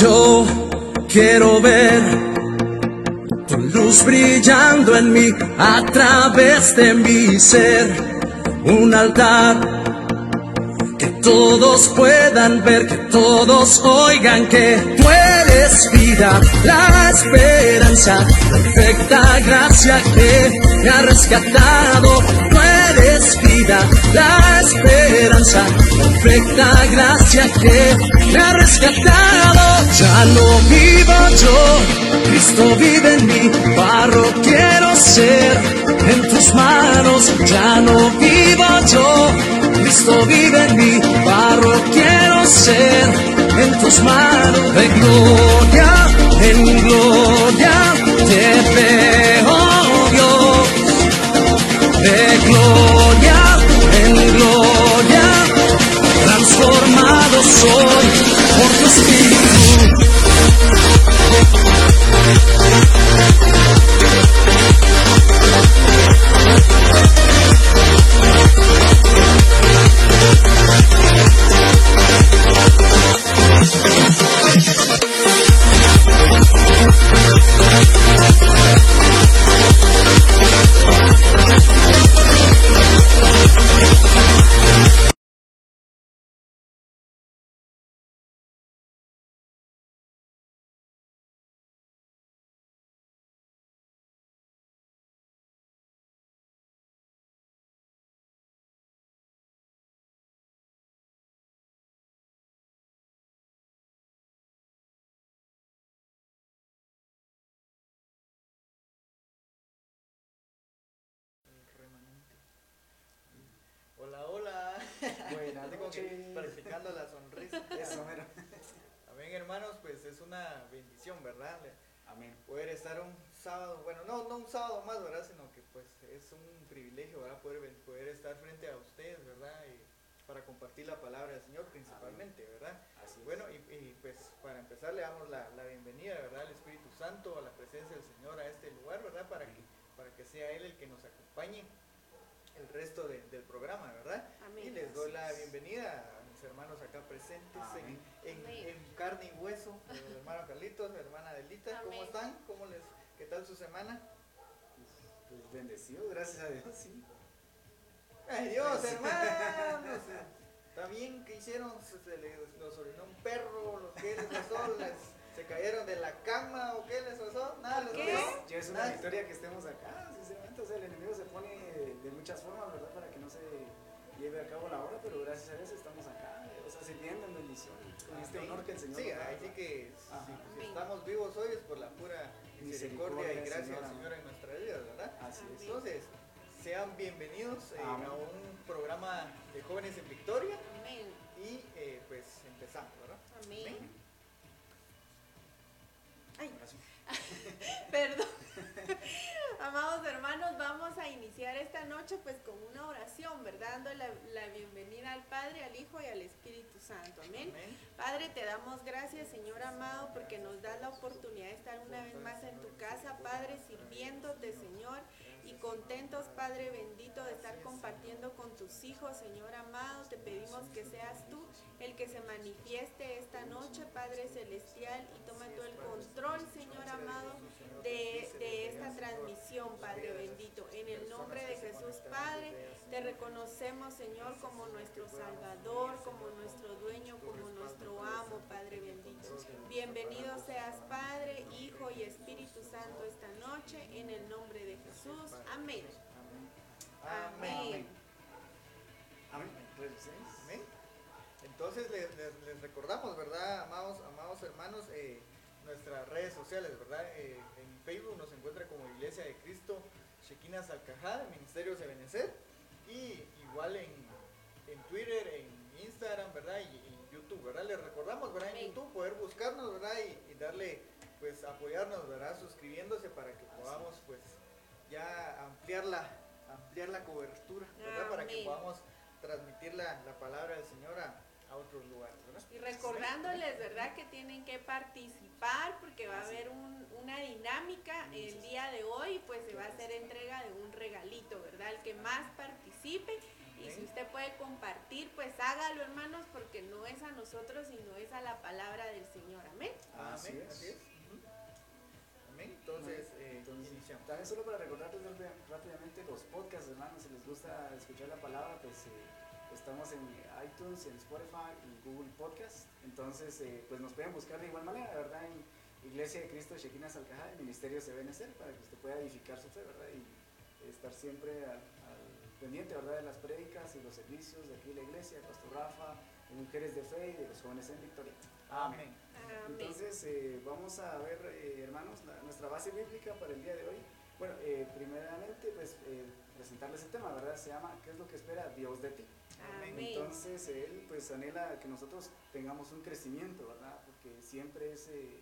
Yo quiero ver tu luz brillando en mí a través de mi ser. Un altar que todos puedan ver, que todos oigan que tú eres vida, la esperanza, perfecta gracia que me ha rescatado. Tú la esperanza, perfecta gracia que me ha rescatado. Ya no vivo yo, Cristo vive en mí, barro quiero ser en tus manos. Ya no vivo yo Cristo vive en mí, barro quiero ser en tus manos de gloria, en gloria te veo Dios, de gloria, soy por tu espíritu. Practicando la sonrisa. Eso, mero. Amén, hermanos, pues es una bendición, ¿verdad? Amén. Poder estar un sábado, bueno, no, no un sábado más, ¿verdad? Sino que pues es un privilegio, ¿verdad? Poder, estar frente a ustedes, ¿verdad? Y para compartir la palabra del Señor principalmente, ¿verdad? Así es. Bueno, y, y, pues para empezar le damos la, la bienvenida, ¿verdad? Al Espíritu Santo, a la presencia del Señor, a este lugar, ¿verdad? Para que, para que sea Él el que nos acompañe el resto de- del programa, ¿verdad? Amén. Y les doy la bienvenida a mis hermanos acá presentes Amén. en, en- Amén. en carne y hueso, el hermano Carlitos, mi hermana Adelita, ¿cómo están? ¿Cómo les, ¿Qué tal su semana? Pues bendecido, gracias a Dios, sí. ¡Ay Dios, hermanos! ¿Está bien que hicieron? Se, se les los orinó un perro, los que les pasó, les, se cayeron de la cama o qué les pasó, nada les ¿Qué? Ya es una Nada. victoria que estemos acá, sea, el enemigo se pone de muchas formas, ¿verdad? Para que no se lleve a cabo la obra, pero gracias a Dios estamos acá, o sea, sirviendo en bendición, con este Amén. honor que el Señor Sí, nos da, ahí sí ¿verdad? que si, si Amén. estamos vivos hoy es por la pura misericordia Misericordia y gracia del Señor, en nuestra vida, ¿verdad? Así es. Entonces, sean bienvenidos eh, Amén. a un programa de jóvenes en Victoria Amén. y eh, pues empezamos, ¿verdad? Amén. Ay, Ahora sí. perdón. Amados hermanos, vamos a iniciar esta noche pues con una oración, ¿verdad? Dando la, la bienvenida al Padre, al Hijo y al Espíritu Santo. Amén. Amén. Padre, te damos gracias, Señor amado, porque nos das la oportunidad de estar una vez más en tu casa, Padre, sirviéndote, Señor, y contentos, Padre bendito, de estar compartiendo con tus hijos, Señor amado. Te pedimos que seas tú el que se manifieste esta noche, Padre celestial, y toma tú el control, Señor amado, Padre bendito. En el nombre de Jesús, Padre, te reconocemos, Señor, como nuestro Salvador, como nuestro dueño, como nuestro amo, Padre bendito. Bienvenido seas, Padre, Hijo y Espíritu Santo esta noche, en el nombre de Jesús. Amén. Amén. Amén. Amén. Entonces les, les- les recordamos, ¿verdad, amados, amados hermanos, eh, nuestras redes sociales, ¿verdad? Eh, Facebook nos encuentra como Iglesia de Cristo, Shekinah Salcajá, Ministerios de Benecer, y igual en, en Twitter, en Instagram, ¿verdad? Y en YouTube, ¿verdad? Les recordamos, ¿verdad? En. YouTube poder buscarnos, ¿verdad? Y, y darle, pues, apoyarnos, ¿verdad? Suscribiéndose para que podamos, pues, ya ampliar la, ampliar la cobertura, ¿verdad? Para que podamos transmitir la, la palabra del Señor a, a otros lugares. Y recordándoles, ¿verdad? Que tienen que participar porque va a haber un- una dinámica el día de hoy, pues se va a hacer entrega de un regalito, ¿verdad? El que más participe. Y si usted puede compartir, pues hágalo, hermanos, porque no es a nosotros, sino es a la palabra del Señor. Amén. Así Amén, es. así es. Amén. Entonces, eh, Entonces, iniciamos. También solo para recordarles rápida- rápidamente los podcasts, hermanos, si les gusta escuchar la palabra, pues eh, estamos en iTunes, en Spotify y Google Podcast. Entonces, eh, pues nos pueden buscar de igual manera, ¿verdad? En Iglesia de Cristo Shekinah Salcajá, el Ministerio se Benecer, para que usted pueda edificar su fe, ¿verdad? Y estar siempre al, al pendiente, ¿verdad? De las prédicas y los servicios de aquí en la iglesia, de Pastor Rafa, de Mujeres de Fe y de los jóvenes en Victoria. Amén. Amén. Entonces, eh, vamos a ver, eh, hermanos, la- nuestra base bíblica para el día de hoy. Bueno, eh, primeramente, pues, eh, presentarles el tema, ¿verdad? Se llama ¿Qué es lo que espera Dios de ti? Amén. Entonces, Él, pues, anhela que nosotros tengamos un crecimiento, ¿verdad? Porque siempre es eh,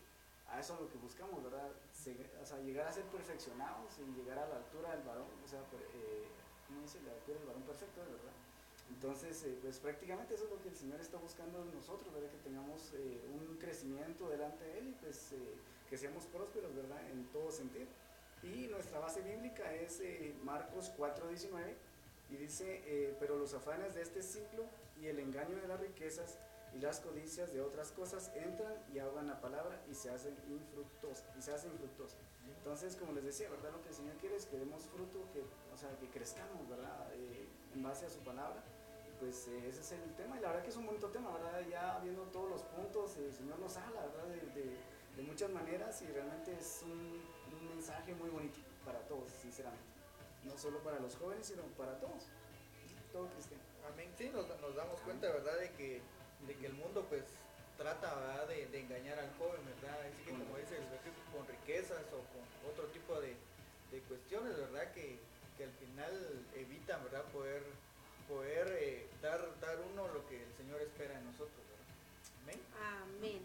a eso lo que buscamos, ¿verdad? Se- o sea, llegar a ser perfeccionados y llegar a la altura del varón, o sea, eh, ¿cómo dice? La altura del varón perfecto, ¿verdad? Entonces, eh, pues prácticamente eso es lo que el Señor está buscando en nosotros, ¿verdad? Que tengamos eh, un crecimiento delante de Él y pues eh, que seamos prósperos, ¿verdad? En todo sentido. Y nuestra base bíblica es eh, Marcos 4:19 y dice, eh, pero los afanes de este siglo y el engaño de las riquezas y las codicias de otras cosas entran y ahogan la palabra y se hacen infructuosas. Y se hacen. Entonces, como les decía, ¿verdad? Lo que el Señor quiere es que demos fruto, que, o sea, que crezcamos, ¿verdad? Eh, en base a su palabra. Pues eh, ese es el tema, y la verdad que es un bonito tema, ¿verdad? Ya viendo todos los puntos, el Señor nos habla, ¿verdad? De, de- muchas maneras, y realmente es un mensaje muy bonito para todos, sinceramente. No solo para los jóvenes, sino para todos. Todo cristiano. Amén. Sí, nos, nos damos cuenta, ¿verdad? De que, de que el mundo, pues, trata. De, de engañar al joven, ¿verdad? Así que, como dice el con riquezas o con otro tipo de, de cuestiones, ¿verdad? Que, que al final evitan, ¿verdad? Poder, poder eh, dar, dar uno lo que el Señor espera de nosotros, ¿verdad? Amén. Amén.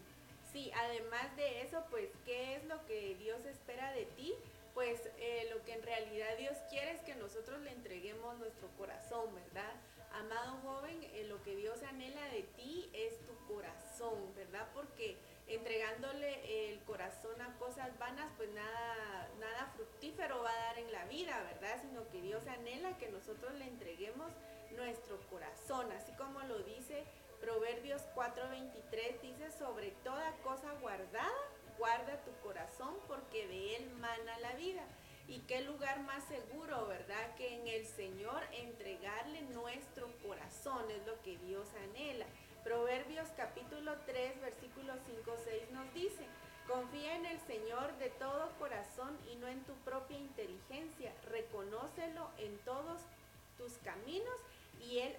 Sí, además de eso, pues, ¿qué es lo que Dios espera de ti? Pues eh, lo que en realidad Dios quiere es que nosotros le entreguemos nuestro corazón, ¿verdad? Amado joven, eh, lo que Dios anhela de ti es tu corazón, ¿verdad? Porque entregándole el corazón a cosas vanas, pues nada, nada fructífero va a dar en la vida, ¿verdad? Sino que Dios anhela que nosotros le entreguemos nuestro corazón, así como lo dice Proverbios 4:23, dice, sobre toda cosa guardada, guarda tu corazón porque de él mana la vida. Y qué lugar más seguro, ¿verdad? Que en el Señor entregarle nuestro corazón es lo que Dios anhela. Proverbios capítulo 3, versículos 5, 6 nos dice, confía en el Señor de todo corazón y no en tu propia inteligencia. Reconócelo en todos tus caminos y Él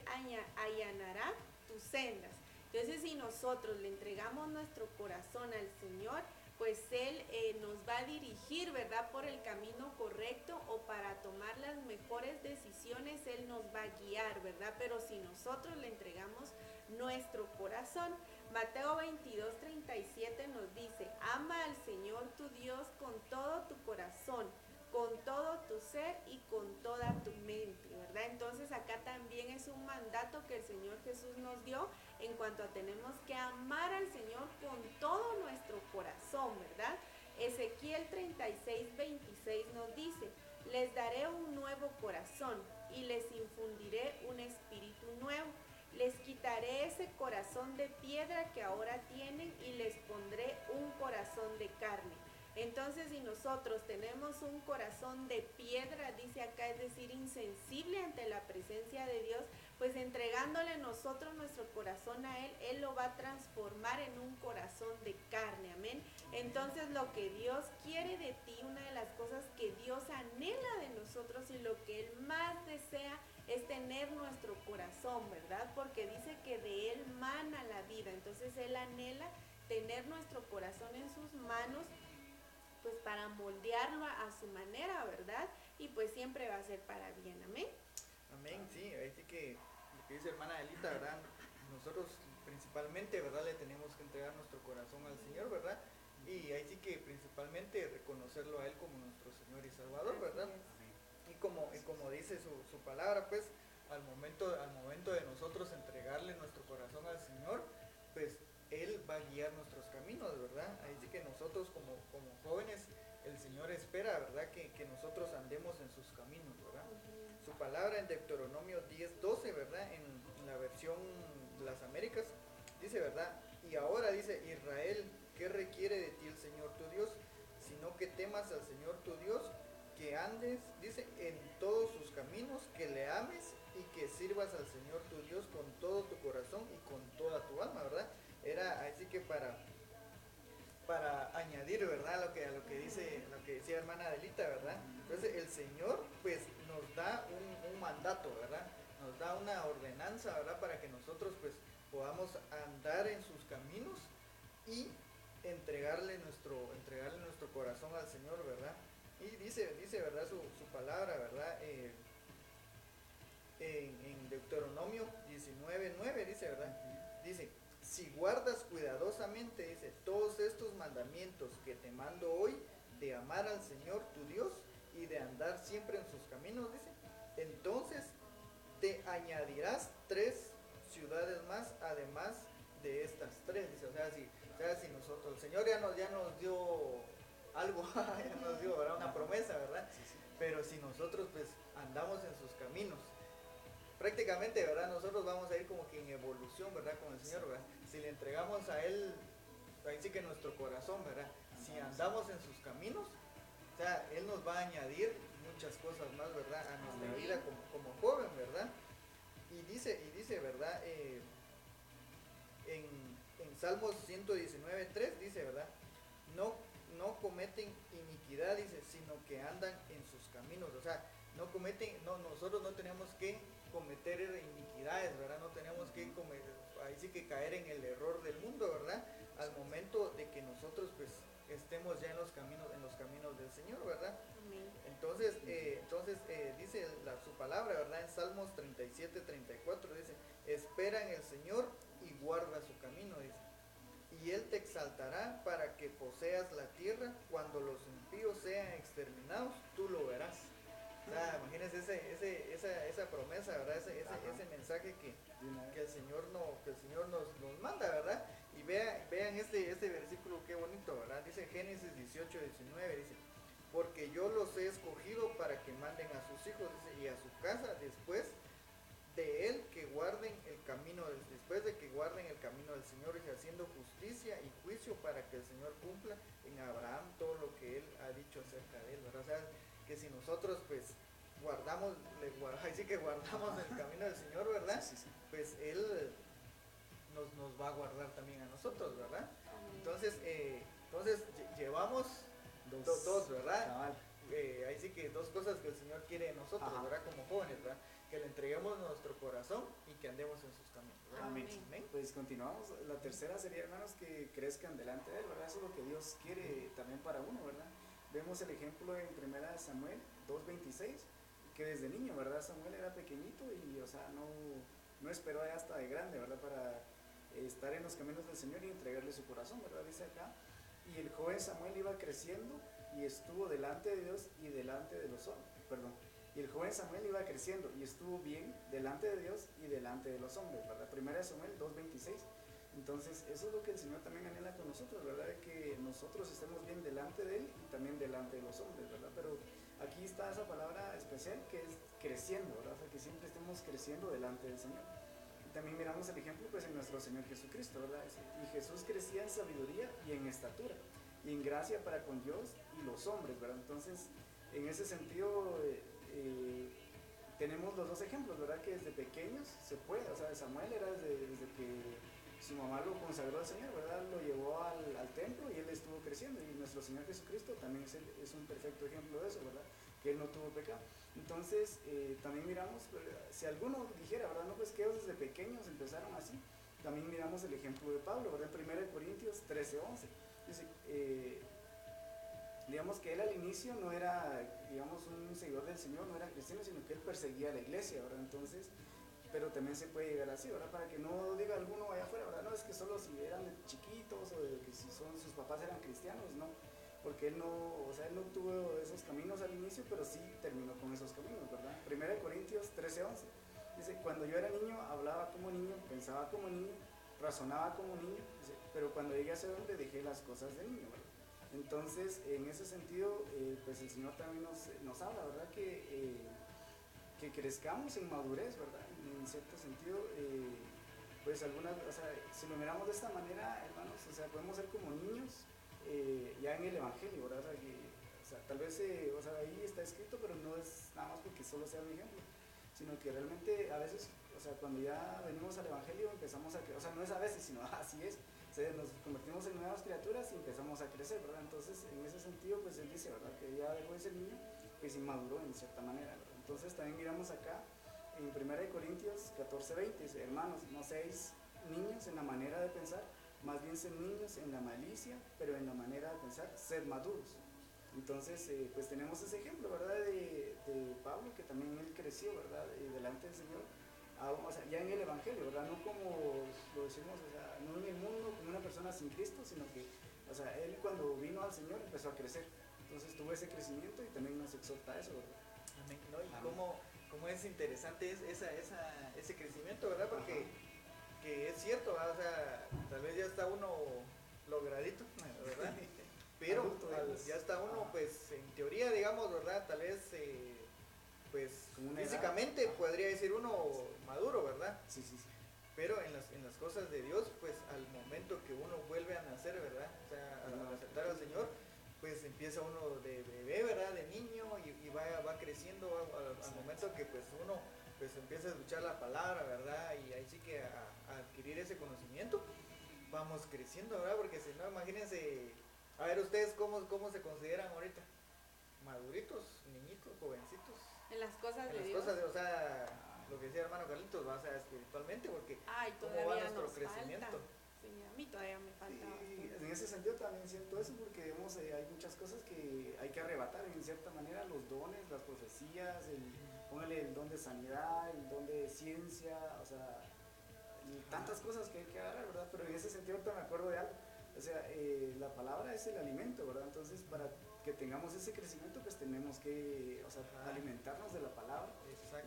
allanará tus sendas. Entonces, si nosotros le entregamos nuestro corazón al Señor, pues Él eh, nos va a dirigir, ¿verdad?, por el camino correcto o para tomar las mejores decisiones, Él nos va a guiar, ¿verdad? Pero si nosotros le entregamos nuestro corazón, Mateo 22, 37 nos dice, ama al Señor tu Dios con todo tu corazón, con todo tu ser y con toda tu mente, ¿verdad? Entonces acá también es un mandato que el Señor Jesús nos dio en cuanto a tenemos que amar al Señor con todo nuestro corazón, ¿verdad? Ezequiel 36, 26 nos dice, les daré un nuevo corazón y les infundiré un espíritu nuevo. Les quitaré ese corazón de piedra que ahora tienen y les pondré un corazón de carne. Entonces, si nosotros tenemos un corazón de piedra, dice acá, es decir, insensible ante la presencia de Dios, pues entregándole nosotros nuestro corazón a Él, Él lo va a transformar en un corazón de carne, amén. Entonces, lo que Dios quiere de ti, una de las cosas que Dios anhela de nosotros y lo que Él más desea es tener nuestro corazón, ¿verdad? Porque dice que de Él mana la vida, entonces Él anhela tener nuestro corazón en sus manos pues para moldearlo a, a su manera, ¿verdad? Y pues siempre va a ser para bien, amén. Amén, sí, ahí sí que lo que dice hermana Elita, ¿verdad? Nosotros principalmente, ¿verdad? Le tenemos que entregar nuestro corazón al Señor, ¿verdad? Y ahí sí que principalmente reconocerlo a Él como nuestro Señor y Salvador, ¿verdad? Y como, y como dice su, su palabra, pues al momento, al momento de nosotros entregarle nuestro corazón al Señor, pues Él va a guiar nuestros caminos, ¿verdad? Ahí sí que nosotros como, como jóvenes, el Señor espera, ¿verdad? Que, que nosotros andemos en sus caminos, ¿verdad? palabra en Deuteronomio 10, 12, ¿verdad? En, la versión las Américas, dice, ¿verdad? Y ahora dice, Israel, ¿qué requiere de ti el Señor tu Dios? Sino que temas al Señor tu Dios, que andes, dice, en todos sus caminos, que le ames y que sirvas al Señor tu Dios con todo tu corazón y con toda tu alma, ¿verdad? Era así que para para añadir, ¿verdad? Lo que, a lo que dice, lo que decía hermana Adelita, ¿verdad? Entonces el Señor, pues da un, mandato, ¿verdad? Nos da una ordenanza, ¿verdad? Para que nosotros pues podamos andar en sus caminos y entregarle nuestro, entregarle nuestro corazón al Señor, ¿verdad? Y dice, dice ¿verdad? Su, su palabra, ¿verdad? Eh, en, en, Deuteronomio 19.9 dice, ¿verdad? Dice, si guardas cuidadosamente, dice, todos estos mandamientos que te mando hoy, de amar al Señor tu Dios y de andar siempre en sus caminos, dice, entonces te añadirás tres ciudades más, además de estas tres, dice, o sea, si, o sea, si nosotros, el Señor ya nos, ya nos dio algo, ya nos dio una promesa, ¿verdad? Pero si nosotros pues andamos en sus caminos, prácticamente, ¿verdad? Nosotros vamos a ir como que en evolución, ¿verdad? Con el Señor, ¿verdad? Si le entregamos a Él, ahí sí que nuestro corazón, ¿verdad? Si andamos en sus caminos, o sea, Él nos va a añadir muchas cosas más, ¿verdad? A nuestra vida como, como joven, ¿verdad? Y dice, y dice, ¿verdad? Eh, en, en Salmos 119.3 dice, ¿verdad? No, no cometen iniquidad, dice, sino que andan en sus caminos. O sea, no cometen, no, nosotros no tenemos que cometer iniquidades, ¿verdad? No tenemos que cometer, ahí sí que caer en el error del mundo, ¿verdad? Al momento de que nosotros pues estemos ya en los caminos, en los caminos del Señor, ¿verdad? Entonces, eh, entonces eh, dice la, su palabra, ¿verdad? En Salmos 37, 34 dice, espera en el Señor y guarda su camino, dice. Y Él te exaltará para que poseas la tierra, cuando los impíos sean exterminados, tú lo verás. O sea, imagínense ese, ese, esa, esa promesa, ¿verdad? Ese, ese, ese mensaje que, que, el Señor, no, que el Señor nos, nos manda, ¿verdad? Vea, vean este, este versículo, qué bonito, ¿verdad? Dice Génesis 18, 19, dice, porque yo los he escogido para que manden a sus hijos dice, y a su casa después de él que guarden el camino, después de que guarden el camino del Señor, y haciendo justicia y juicio para que el Señor cumpla en Abraham todo lo que él ha dicho acerca de él, ¿verdad? O sea, que si nosotros pues guardamos, le que guardamos el camino del Señor, ¿verdad? Pues Él nos, nos, va a guardar también a nosotros, ¿verdad? Entonces, eh, entonces llevamos dos, do, dos ¿verdad? Eh, ahí sí que dos cosas que el Señor quiere de nosotros, Ajá. ¿verdad? Como jóvenes, ¿verdad? Que le entreguemos nuestro corazón y que andemos en sus caminos. ¿verdad? Amén. Amén. Pues continuamos. La tercera sería, hermanos, que crezcan delante de Él, ¿verdad? Eso es lo que Dios quiere también para uno, ¿verdad? Vemos el ejemplo en 1 Samuel 2.26, que desde niño, ¿verdad? Samuel era pequeñito y, o sea, no, no esperó hasta de grande, ¿verdad? Para estar en los caminos del Señor y entregarle su corazón, ¿verdad? Dice acá. Y el joven Samuel iba creciendo y estuvo delante de Dios y delante de los hombres, perdón. Y el joven Samuel iba creciendo y estuvo bien delante de Dios y delante de los hombres, ¿verdad? Primera de Samuel 2.26. Entonces, eso es lo que el Señor también anhela con nosotros, ¿verdad? Que nosotros estemos bien delante de Él y también delante de los hombres, ¿verdad? Pero aquí está esa palabra especial que es creciendo, ¿verdad? O sea, que siempre estemos creciendo delante del Señor. También miramos el ejemplo, pues, en nuestro Señor Jesucristo, ¿verdad? Y Jesús crecía en sabiduría y en estatura, y en gracia para con Dios y los hombres, ¿verdad? Entonces, en ese sentido, eh, eh, tenemos los dos ejemplos, ¿verdad? Que desde pequeños se puede, o sea, Samuel era desde, que su mamá lo consagró al Señor, ¿verdad? Lo llevó al, templo y él estuvo creciendo. Y nuestro Señor Jesucristo también es, es, un perfecto ejemplo de eso, ¿verdad? Él no tuvo pecado. Entonces, eh, también miramos, si alguno dijera, ¿verdad? No, pues que ellos desde pequeños empezaron así. También miramos el ejemplo de Pablo, ¿verdad? En 1 Corintios 13, 11. Dice, eh, digamos que él al inicio no era, digamos, un seguidor del Señor, no era cristiano, sino que él perseguía la iglesia, ¿verdad? Entonces, pero también se puede llegar así, ¿verdad? Para que no diga alguno allá afuera, ¿verdad? No es que solo si eran chiquitos o que si son, sus papás eran cristianos, no. Porque él no, o sea, él no tuvo esos caminos al inicio, pero sí terminó con esos caminos, ¿verdad? Primera de Corintios 13, 11. Dice, cuando yo era niño, hablaba como niño, pensaba como niño, razonaba como niño, dice, pero cuando llegué a ese hombre dejé las cosas de niño. Entonces, en ese sentido, eh, pues el Señor también nos, nos habla, ¿verdad? Que... Eh, que crezcamos en madurez, ¿verdad? En cierto sentido, eh, pues algunas, o sea, si lo miramos de esta manera, hermanos, o sea, podemos ser como niños eh, ya en el Evangelio, ¿verdad? Que O sea, tal vez, eh, o sea, ahí está escrito, pero no es nada más porque solo sea un ejemplo, sino que realmente a veces, o sea, cuando ya venimos al Evangelio empezamos a, o sea, no es a veces, sino así es, nos convertimos en nuevas criaturas y empezamos a crecer, ¿verdad? Entonces, en ese sentido, pues él dice, ¿verdad? Que ya dejó de ser niño, pues inmaduró en cierta manera. Entonces también miramos acá en 1 Corintios 14, 20, dice, hermanos, no seáis niños en la manera de pensar, más bien ser niños en la malicia, pero en la manera de pensar, ser maduros. Entonces, eh, pues tenemos ese ejemplo, ¿verdad? De, Pablo, que también él creció, ¿verdad? delante del Señor, o sea, ya en el Evangelio, ¿verdad? No como lo decimos, o sea, no en el mundo como una persona sin Cristo, sino que, o sea, él cuando vino al Señor empezó a crecer. Entonces tuvo ese crecimiento y también nos exhorta a eso, ¿verdad? Amén. ¿no? Y cómo, cómo, es interesante esa, esa, ese crecimiento, ¿verdad? Porque que es cierto, o sea, tal vez ya está uno logradito, ¿verdad? Pero ya está uno, pues, en teoría, digamos, ¿verdad? Tal vez, eh, pues, físicamente podría decir uno maduro, ¿verdad? Sí, sí, sí. Pero en las, en las cosas de Dios, pues, al momento que uno vuelve a nacer, ¿verdad? O sea, al aceptar al Señor, pues empieza uno de bebé, ¿verdad? De niño y, va, va creciendo al, momento que pues uno pues empieza a escuchar la palabra, ¿verdad? Y ahí sí que a, adquirir ese conocimiento, vamos creciendo, ¿verdad? Porque si no, imagínense, a ver ustedes cómo, cómo se consideran ahorita, maduritos, niñitos, jovencitos. En las cosas de las Dios. Cosas de, o sea, lo que decía hermano Carlitos, va a ser espiritualmente, porque Ay, cómo va nuestro crecimiento. Sí, a mí todavía me falta. en ese sentido también siento eso porque digamos, eh, hay muchas cosas que hay que arrebatar en cierta manera, los dones, las profecías, el, póngale el don de sanidad, el don de ciencia, o sea, tantas cosas que hay que agarrar, ¿verdad? Pero en ese sentido me acuerdo de algo, o sea, eh, la palabra es el alimento, ¿verdad? Entonces para que tengamos ese crecimiento pues tenemos que, o sea, alimentarnos de la palabra.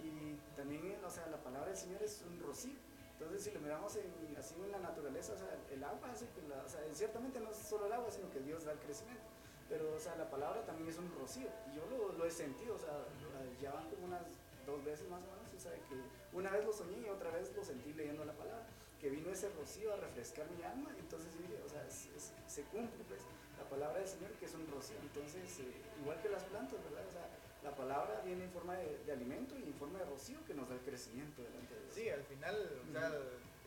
Y también, o sea, la palabra del Señor es un rocío entonces, si lo miramos en, así en la naturaleza, o sea, el agua hace que la, o sea, ciertamente no es solo el agua, sino que Dios da el crecimiento. Pero, o sea, la palabra también es un rocío. Y yo lo, lo he sentido, o sea, ya van como unas dos veces más o menos, o sea, que una vez lo soñé y otra vez lo sentí leyendo la palabra, que vino ese rocío a refrescar mi alma, y entonces o sea, se cumple, pues, la palabra del Señor que es un rocío. Entonces, eh, igual que las plantas, ¿verdad? O sea, la palabra viene en forma de, alimento y en forma de rocío que nos da el crecimiento delante de Dios. Sí, al final, o sea,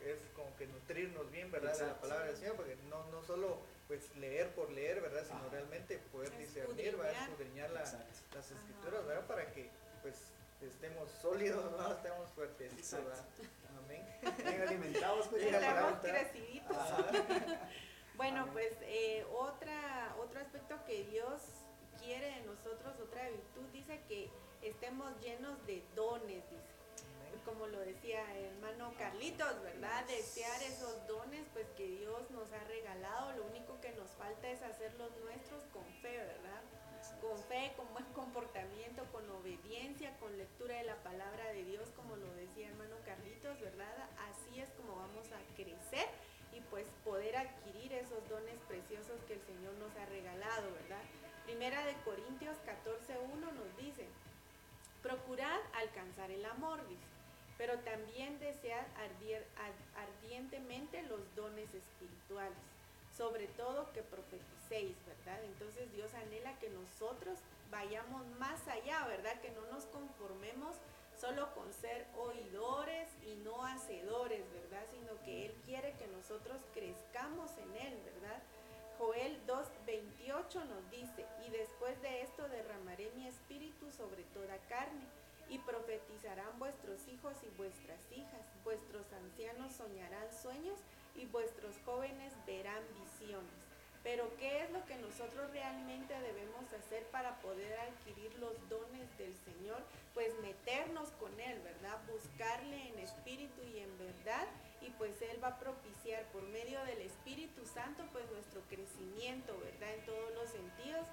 es como que nutrirnos bien, ¿verdad? De la palabra del Señor, porque no, no solo pues leer por leer, ¿verdad? Sino realmente poder discernir, ¿verdad? Escudriñar las escrituras, ¿verdad? Para que estemos sólidos, ¿no? Estemos fuertecitos, ¿verdad? Amén. Bien alimentados, pues, Estamos creciditos. bueno, pues eh, otra, otro aspecto que Dios quiere de nosotros otra virtud, dice que estemos llenos de dones, dice. Como lo decía el hermano Carlitos, ¿verdad? Desear esos dones, pues que Dios nos ha regalado. Lo único que nos falta es hacerlos nuestros con fe, ¿verdad? Con fe, con buen comportamiento, con obediencia, con lectura de la palabra de Dios, como lo decía hermano Carlitos, ¿verdad? Así es como vamos a crecer y pues poder adquirir esos dones preciosos que el Señor nos ha regalado, ¿verdad? Primera de Corintios 14.1 nos dice, procurad alcanzar el amor, dice, pero también desead ardientemente los dones espirituales, sobre todo que profeticéis, ¿verdad? Entonces Dios anhela que nosotros vayamos más allá, ¿verdad? Que no nos conformemos solo con ser oidores y no hacedores, ¿verdad? Sino que Él quiere que nosotros crezcamos en Él, ¿verdad? Joel 2.28 nos dice, y después de esto derramaré mi espíritu sobre toda carne, y profetizarán vuestros hijos y vuestras y vuestros jóvenes verán visiones. Pero ¿qué es lo que nosotros realmente debemos hacer para poder adquirir los dones del Señor? Pues meternos con Él, ¿verdad? Buscarle en espíritu y en verdad y pues Él va a propiciar por medio del Espíritu Santo pues nuestro crecimiento, ¿verdad? En todos los sentidos.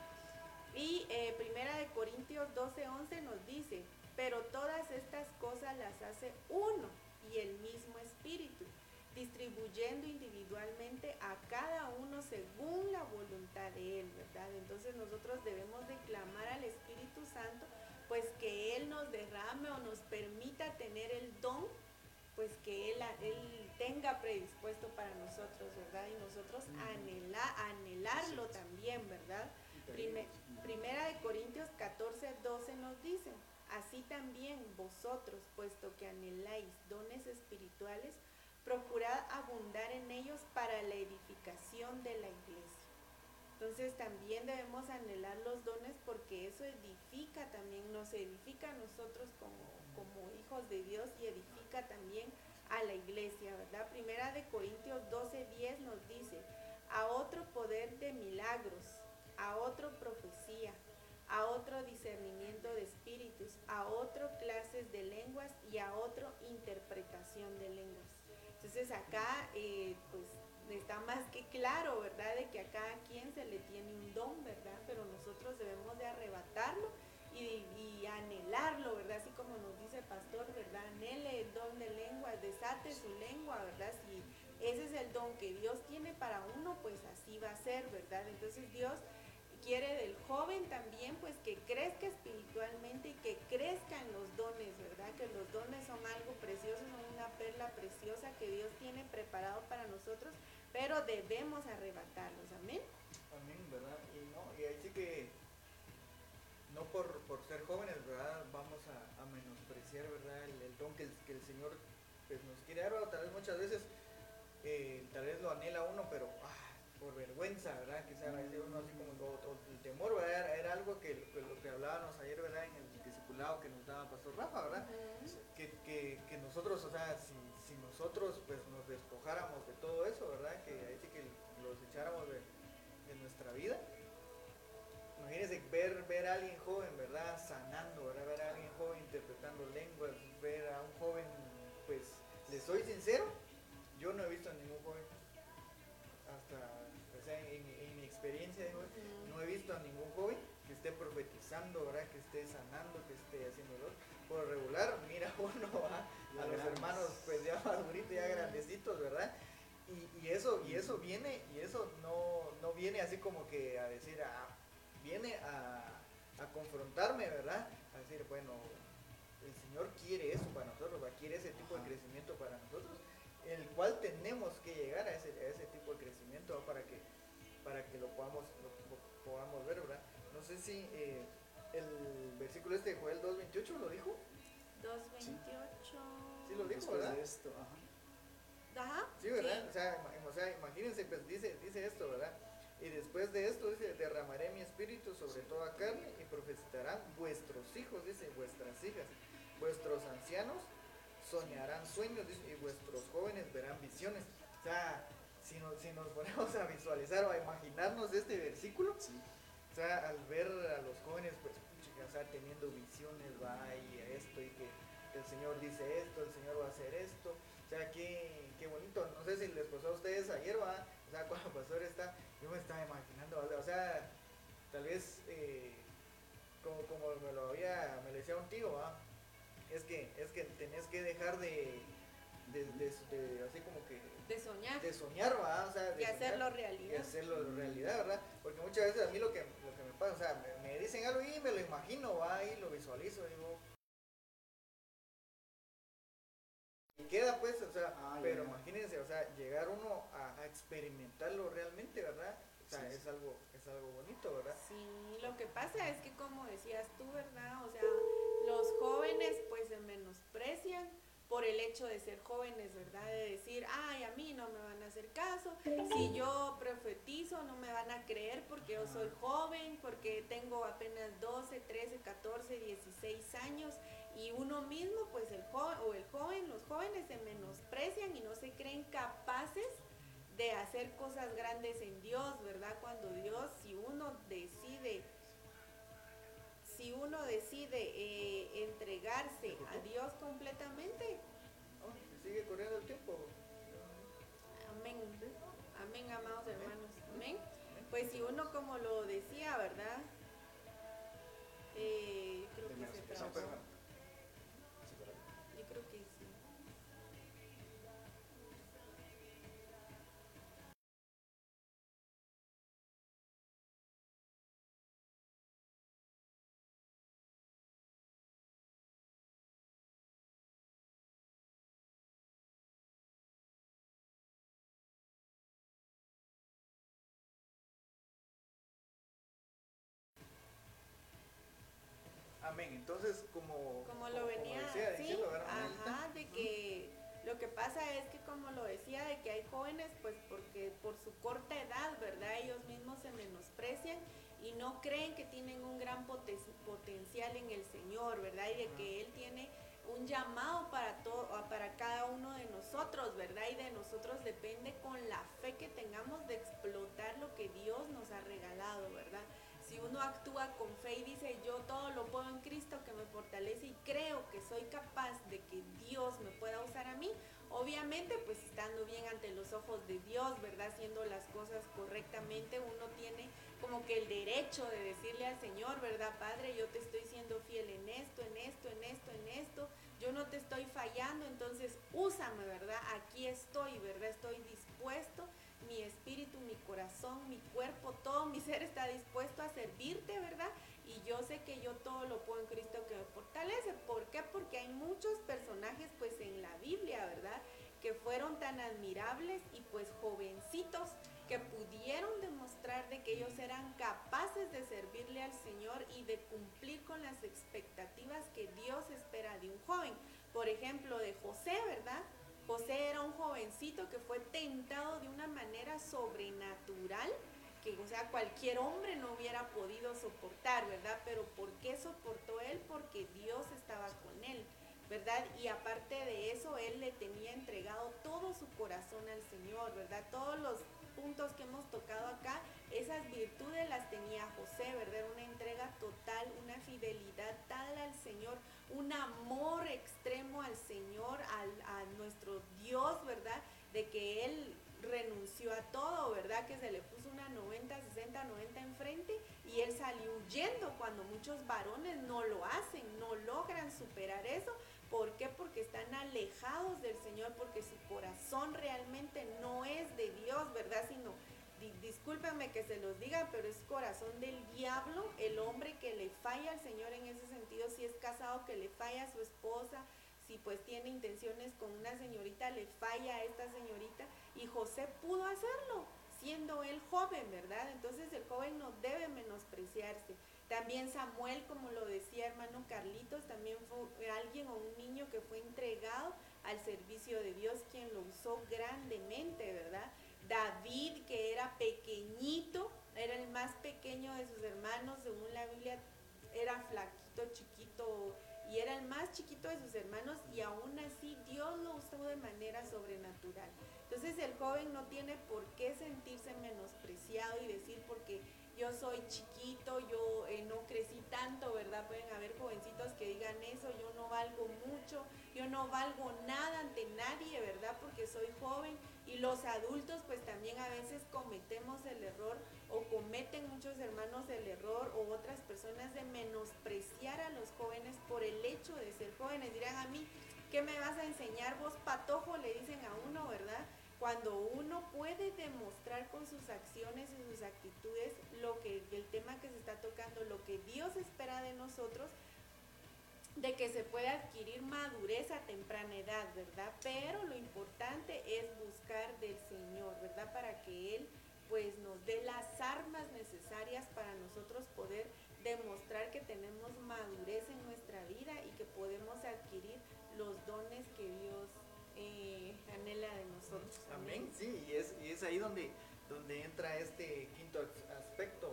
Y eh, Primera de Corintios 12:11 nos dice, pero todas estas cosas las hace uno y el mismo Espíritu distribuyendo individualmente a cada uno según la voluntad de Él, ¿verdad? Entonces nosotros debemos de clamar al Espíritu Santo, pues que Él nos derrame o nos permita tener el don, pues que Él, él tenga predispuesto para nosotros, ¿verdad? Y nosotros anhelar, anhelarlo también, ¿verdad? Prime- primera de Corintios 14, 12 nos dice, así también vosotros, puesto que anheláis dones espirituales, procurad abundar en ellos para la edificación de la iglesia. Entonces también debemos anhelar los dones porque eso edifica también, nos edifica a nosotros como, hijos de Dios y edifica también a la iglesia, ¿verdad? Primera de Corintios 12, 10 nos dice, a otro poder de milagros, a otro profecía, a otro discernimiento de espíritus, a otro clases de lenguas y a otro interpretación de lenguas. Entonces acá eh, pues está más que claro, ¿verdad? De que a cada quien se le tiene un don, ¿verdad? Pero nosotros debemos de arrebatarlo y, anhelarlo, ¿verdad? Así como nos dice el pastor, ¿verdad? Anhele el don de lenguas, desate su lengua, ¿verdad? Si ese es el don que Dios tiene para uno, pues así va a ser, ¿verdad? Entonces Dios quiere del joven también pues que crezca espiritualmente y que crezcan los dones, ¿verdad? Que los dones son algo precioso, perla preciosa que Dios tiene preparado para nosotros, pero debemos arrebatarlos, amén. Amén, ¿verdad? Y, no, y ahí sí que no por, por ser jóvenes, ¿verdad? Vamos a, a menospreciar, ¿verdad? El, el don que el, que el Señor pues, nos quiere dar, ¿verdad? tal vez muchas veces, eh, tal vez lo anhela uno, pero ah, por vergüenza, ¿verdad? Quizá a veces uno así como, o, o el temor, ¿verdad? Era, era algo que, que lo que hablábamos ayer, ¿verdad? En el discipulado que nos daba Pastor Rafa, ¿verdad? que, que, que nosotros, o sea, si nosotros pues nos despojáramos de todo eso, ¿verdad? Que ahí sí que los echáramos de, de nuestra vida. Imagínense ver, ver a alguien joven, ¿verdad? Sanando, ¿verdad? Ver a alguien joven interpretando lenguas, ver a un joven, pues, les soy sincero, yo no he visto a ningún joven, hasta, sea, en, mi- en mi experiencia, no he visto a ningún joven que esté profetizando, ¿verdad? Que esté sanando, que esté haciéndolo. Por lo regular, mira uno ¿va? A los hermanos, pues ya maduritos, ya grandecitos, ¿verdad? Y, y eso, y eso viene, y eso no, no viene así como que a decir, ah, viene a, a confrontarme, ¿verdad? A decir, bueno, el Señor quiere eso para nosotros, ¿verdad? quiere ese tipo de crecimiento para nosotros, el cual tenemos que llegar a ese, a ese tipo de crecimiento para que para que lo podamos lo, lo podamos ver, ¿verdad? No sé si eh, el versículo este de Joel 2.28 lo dijo. 228. Sí lo dijo, Después ¿verdad? de esto, ajá. Ajá. Sí, ¿verdad? O, sea, ima- o sea, imagínense, pues dice, dice esto, ¿verdad? Y después de esto, dice, derramaré mi espíritu sobre toda carne y profetizarán vuestros hijos, dice, vuestras hijas, vuestros ancianos soñarán sueños, dice, y vuestros jóvenes verán visiones. O sea, si nos, si nos ponemos a visualizar o a imaginarnos este versículo, Sí. o sea, al ver a los jóvenes, pues, o sea, teniendo visiones, va, y esto, y que el Señor dice esto, el Señor va a hacer esto, o sea, qué, qué bonito, no sé si les pasó a ustedes ayer, va, o sea, cuando el pastor está, yo me estaba imaginando, o sea, tal vez, eh, como, como me lo había, me lo decía un tío, va, es que, es que tenés que dejar de, de, de- de- así como que, De soñar. de soñar, va, o sea, de Y hacerlo realidad. y hacerlo realidad, ¿verdad? Porque muchas veces a mí lo que, lo que me pasa, o sea, me, me dicen algo y me lo imagino, va, y lo visualizo, digo. Queda pues, o sea, Ah, pero ya. imagínense, o sea, llegar uno a, a experimentarlo realmente, ¿verdad? O sea, Sí, sí. es algo, es algo bonito, ¿verdad? Sí, lo que pasa es que como decías tú, ¿verdad? O sea, los jóvenes pues se menosprecian por el hecho de ser jóvenes, ¿verdad? De decir, ay, a mí no me van a hacer caso, si yo profetizo no me van a creer porque yo soy joven, porque tengo apenas 12, 13, 14, 16 años y uno mismo, pues el joven o el joven, los jóvenes se menosprecian y no se creen capaces de hacer cosas grandes en Dios, ¿verdad? Cuando Dios, si uno decide, si uno decide eh, entregarse a Dios completamente, Oh, sigue corriendo el tiempo. amén, amén, amados hermanos, amén. Pues si uno como lo decía, ¿verdad? Eh, creo que se trabó. Amén. Entonces, como, como lo venía, decía, sí, de que lo que pasa es que como lo decía, de que hay jóvenes, pues porque por su corta edad, ¿verdad? Ellos mismos se menosprecian y no creen que tienen un gran poten- potencial en el Señor, ¿verdad? Y de que Él tiene un llamado para todo, para cada uno de nosotros, ¿verdad? Y de nosotros depende con la fe que tengamos de explotar lo que Dios nos ha regalado, ¿verdad? Si uno actúa con fe y dice, yo todo lo puedo en Cristo que me fortalece y creo que soy capaz de que Dios me pueda usar a mí, obviamente pues estando bien ante los ojos de Dios, ¿verdad? Haciendo las cosas correctamente, uno tiene como que el derecho de decirle al Señor, ¿verdad? Padre, yo te estoy siendo fiel en esto, en esto, en esto, en esto, yo no te estoy fallando, entonces úsame, ¿verdad? Aquí estoy, ¿verdad? Estoy dispuesto, mi espíritu, mi corazón, mi cuerpo, todo mi ser está dispuesto a servirte, ¿verdad? Y yo sé que yo todo lo puedo en Cristo que me fortalece. ¿Por qué? Porque hay muchos personajes pues en la Biblia, ¿verdad? Que fueron tan admirables y pues jovencitos que pudieron demostrar de que ellos eran capaces de servirle al Señor y de cumplir con las expectativas que Dios espera de un joven. Por ejemplo, de José, ¿verdad? José era un jovencito que fue tentado de una manera sobrenatural que, o sea, cualquier hombre no hubiera podido soportar, ¿verdad? Pero ¿por qué soportó él? Porque Dios estaba con él, ¿verdad? Y aparte de eso, él le tenía entregado todo su corazón al Señor, ¿verdad? Todos los puntos que hemos tocado acá, esas virtudes las tenía José, ¿verdad? Una entrega total, una fidelidad tal al Señor, un amor extremo al Señor, al, a nuestro Dios, ¿verdad? De que él renunció a todo, ¿verdad? Que se le puso una 90, 60, 90 enfrente y él salió huyendo cuando muchos varones no lo hacen, no logran superar eso. ¿Por qué? Porque están alejados del Señor, porque su corazón realmente no es de Dios, ¿verdad? Sino, di- discúlpenme que se los diga, pero es corazón del diablo, el hombre que le falla al Señor en ese sentido, si es casado que le falla a su esposa, si pues tiene intenciones con una señorita, le falla a esta señorita, y José pudo hacerlo, siendo él joven, ¿verdad? Entonces el joven no debe menospreciarse. También Samuel, como lo decía hermano Carlitos, también fue alguien o un niño que fue entregado al servicio de Dios, quien lo usó grandemente, ¿verdad? David, que era pequeñito, era el más pequeño de sus hermanos, según la Biblia, era flaquito, chiquito, y era el más chiquito de sus hermanos, y aún así Dios lo usó de manera sobrenatural. Entonces el joven no tiene por qué sentirse menospreciado y decir porque yo soy chiquito, yo eh, no crecí tanto, ¿verdad? Pueden haber jovencitos que digan eso, yo no valgo mucho, yo no valgo nada ante nadie, ¿verdad? Porque soy joven. Y los adultos pues también a veces cometemos el error o cometen muchos hermanos el error o otras personas de menospreciar a los jóvenes por el hecho de ser jóvenes. Dirán a mí, ¿qué me vas a enseñar vos, patojo? Le dicen a uno, ¿verdad? Cuando uno puede demostrar con sus acciones y sus actitudes lo que el tema que se está tocando, lo que Dios espera de nosotros, de que se puede adquirir madurez a temprana edad, ¿verdad? Pero lo importante es buscar del Señor, ¿verdad? Para que Él pues nos dé las armas necesarias para nosotros poder demostrar que tenemos madurez en nuestra vida y que podemos adquirir los dones que Dios eh, anhela de nosotros. Amén, sí, y es, y es ahí donde, donde entra este quinto as- aspecto,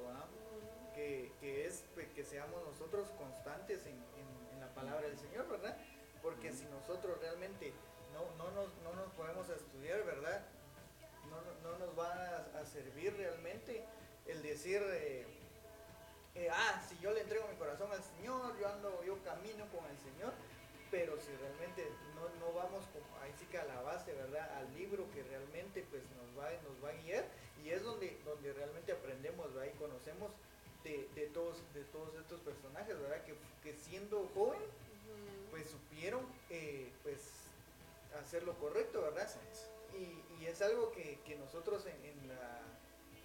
que, que es pues, que seamos nosotros constantes en, en- en la palabra del Señor, ¿verdad? Porque si nosotros realmente no, no, nos, no nos podemos estudiar, ¿verdad? No, no- no nos va a, a servir realmente el decir, eh, eh, ah, si yo le entrego mi corazón al Señor, yo ando, yo camino con el Señor, pero si realmente no, no vamos como, a la base, ¿verdad? Al libro que realmente pues nos va, nos va a guiar y es donde, donde realmente aprendemos, ¿verdad? Y conocemos de, de todos, de todos estos personajes, ¿verdad? Que, que siendo joven, pues supieron eh, pues hacer lo correcto, ¿verdad? Y, y es algo que, que nosotros en, en la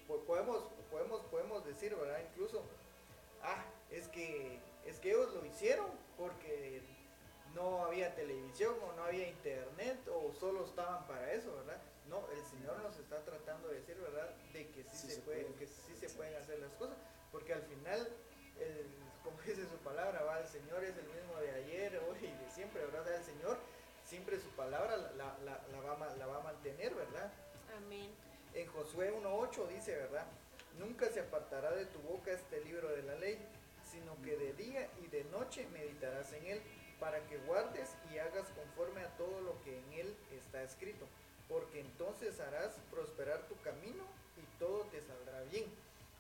po- podemos, podemos, podemos decir, ¿verdad? Incluso, ah, es que, es que ellos lo hicieron no había televisión o no había internet o solo estaban para eso, ¿verdad? No, el Señor nos está tratando de decir, ¿verdad? De que sí, se, se puede, que sí se pueden hacer las cosas, porque al final, el, como dice su palabra, va, el Señor es el mismo de ayer, hoy y de siempre, ¿verdad? El Señor siempre su palabra va, la va a mantener, ¿verdad? Amén. En Josué 1.8 dice, ¿verdad? Nunca se apartará de tu boca este libro de la ley, sino que de día y de noche meditarás en él para que guardes y hagas conforme a todo lo que en él está escrito, porque entonces harás prosperar tu camino y todo te saldrá bien.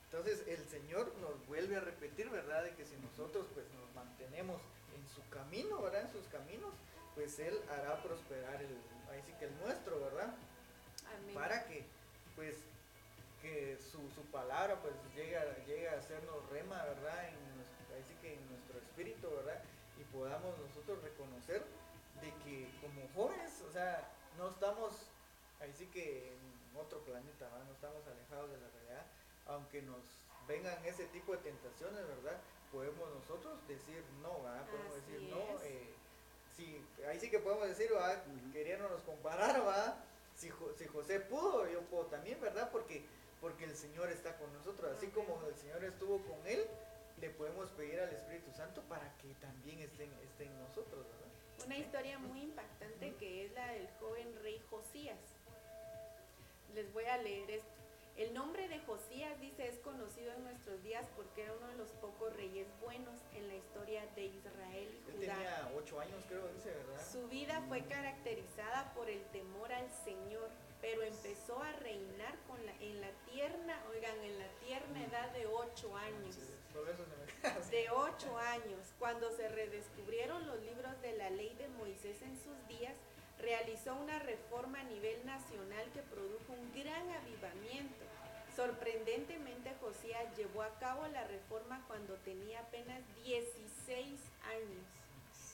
Entonces el Señor nos vuelve a repetir, ¿verdad? De que si nosotros pues nos mantenemos en su camino, ¿verdad? En sus caminos, pues Él hará prosperar el, ahí sí que el nuestro, ¿verdad? Amén. Para que pues que su, su palabra pues llegue a, hacernos rema, ¿verdad? En nuestro, ahí sí que en nuestro espíritu, ¿verdad? Podamos nosotros reconocer de que como jóvenes, o sea, no estamos ahí sí que en otro planeta, ¿verdad? No estamos alejados de la realidad, aunque nos vengan ese tipo de tentaciones, ¿verdad? Podemos nosotros decir no, ¿verdad? Podemos Así decir no, eh, sí, ahí sí que podemos decir, ¿verdad? Ujú. Queriéndonos comparar, ¿verdad? Si, si José pudo, yo puedo también, ¿verdad? Porque, porque el Señor está con nosotros, así como el Señor estuvo con él, le podemos pedir al Espíritu Santo para que también esté, esté en nosotros, ¿verdad? Una historia muy impactante que es la del joven rey Josías. Les voy a leer esto. El nombre de Josías, dice, es conocido en nuestros días porque era uno de los pocos reyes buenos en la historia de Israel y Él Judá. tenía ocho años, creo, dice, ¿verdad? Su vida fue caracterizada por el temor al Señor, pero empezó a reinar con la, en la tierna, oigan, en la tierna edad de ocho años. De ocho años, cuando se redescubrieron los libros de la ley de Moisés en sus días, realizó una reforma a nivel nacional que produjo un gran avivamiento. Sorprendentemente, Josías llevó a cabo la reforma cuando tenía apenas 16 años.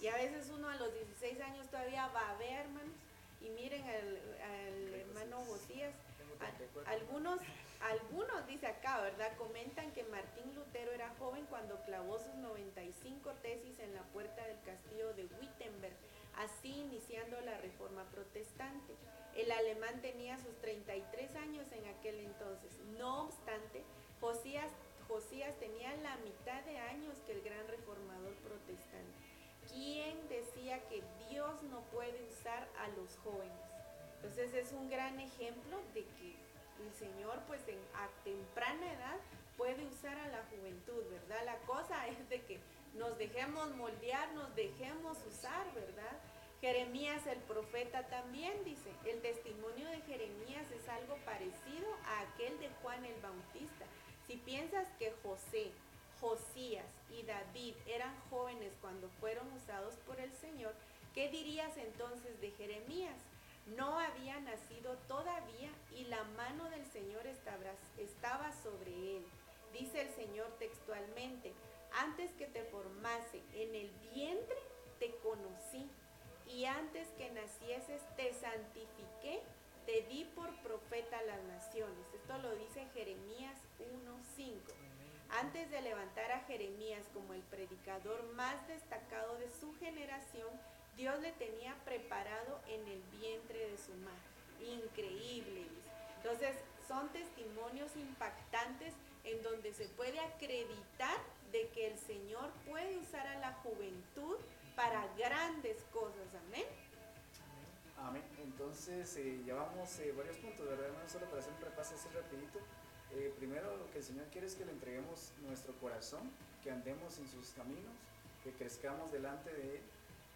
Y a veces uno a los 16 años todavía va a ver, hermanos. Y miren al, al hermano Josías, Tengo a- 34. algunos, algunos, dice acá, ¿verdad? Comentan que Martín Lutero era joven cuando clavó sus 95 tesis en la puerta del castillo de Wittenberg, así iniciando la reforma protestante. El alemán tenía sus 33 años en aquel entonces. No obstante, Josías, Josías tenía la mitad de años que el gran reformador protestante. ¿Quién decía que Dios no puede usar a los jóvenes? Entonces es un gran ejemplo de que el Señor pues en, a temprana edad puede usar a la juventud, ¿verdad? La cosa es de que nos dejemos moldear, nos dejemos usar, ¿verdad? Jeremías el profeta también dice, el testimonio de Jeremías es algo parecido a aquel de Juan el Bautista. Si piensas que José, Josías y David eran jóvenes cuando fueron usados por el Señor, ¿qué dirías entonces de Jeremías? No había nacido todavía y la mano del Señor estaba, sobre él. Dice el Señor textualmente, antes que te formase en el vientre te conocí y antes que nacieses te santifiqué, te di por profeta a las naciones. Esto lo dice Jeremías 1.5. Antes de levantar a Jeremías como el predicador más destacado de su generación, Dios le tenía preparado en el vientre de su madre. Increíble. Entonces, son testimonios impactantes en donde se puede acreditar de que el Señor puede usar a la juventud para grandes cosas. Amén. Amén. Entonces, eh, llevamos eh, varios puntos, ¿verdad, hermano? Solo para hacer un repaso así rapidito. Eh, primero, lo que el Señor quiere es que le entreguemos nuestro corazón, que andemos en sus caminos, que crezcamos delante de Él,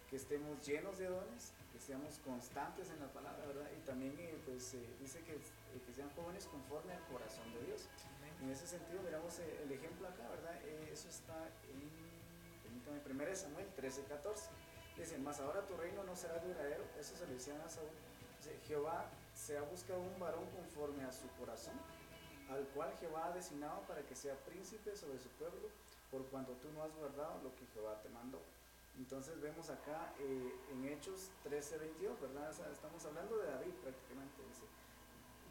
que estemos llenos de dones, que seamos constantes en la palabra, ¿verdad? Y también, eh, pues, eh, dice que, que sean jóvenes conforme al corazón de Dios. En ese sentido, miramos el ejemplo acá, ¿verdad? Eso está en, permítame, 1 Samuel 13, 14. Dice, mas ahora tu reino no será duradero. Eso se lo decían a Saúl. Dice, Jehová se ha buscado un varón conforme a su corazón, al cual Jehová ha designado para que sea príncipe sobre su pueblo, por cuanto tú no has guardado lo que Jehová te mandó. Entonces vemos acá eh, en Hechos 13, 22, ¿verdad? O sea, estamos hablando de David prácticamente.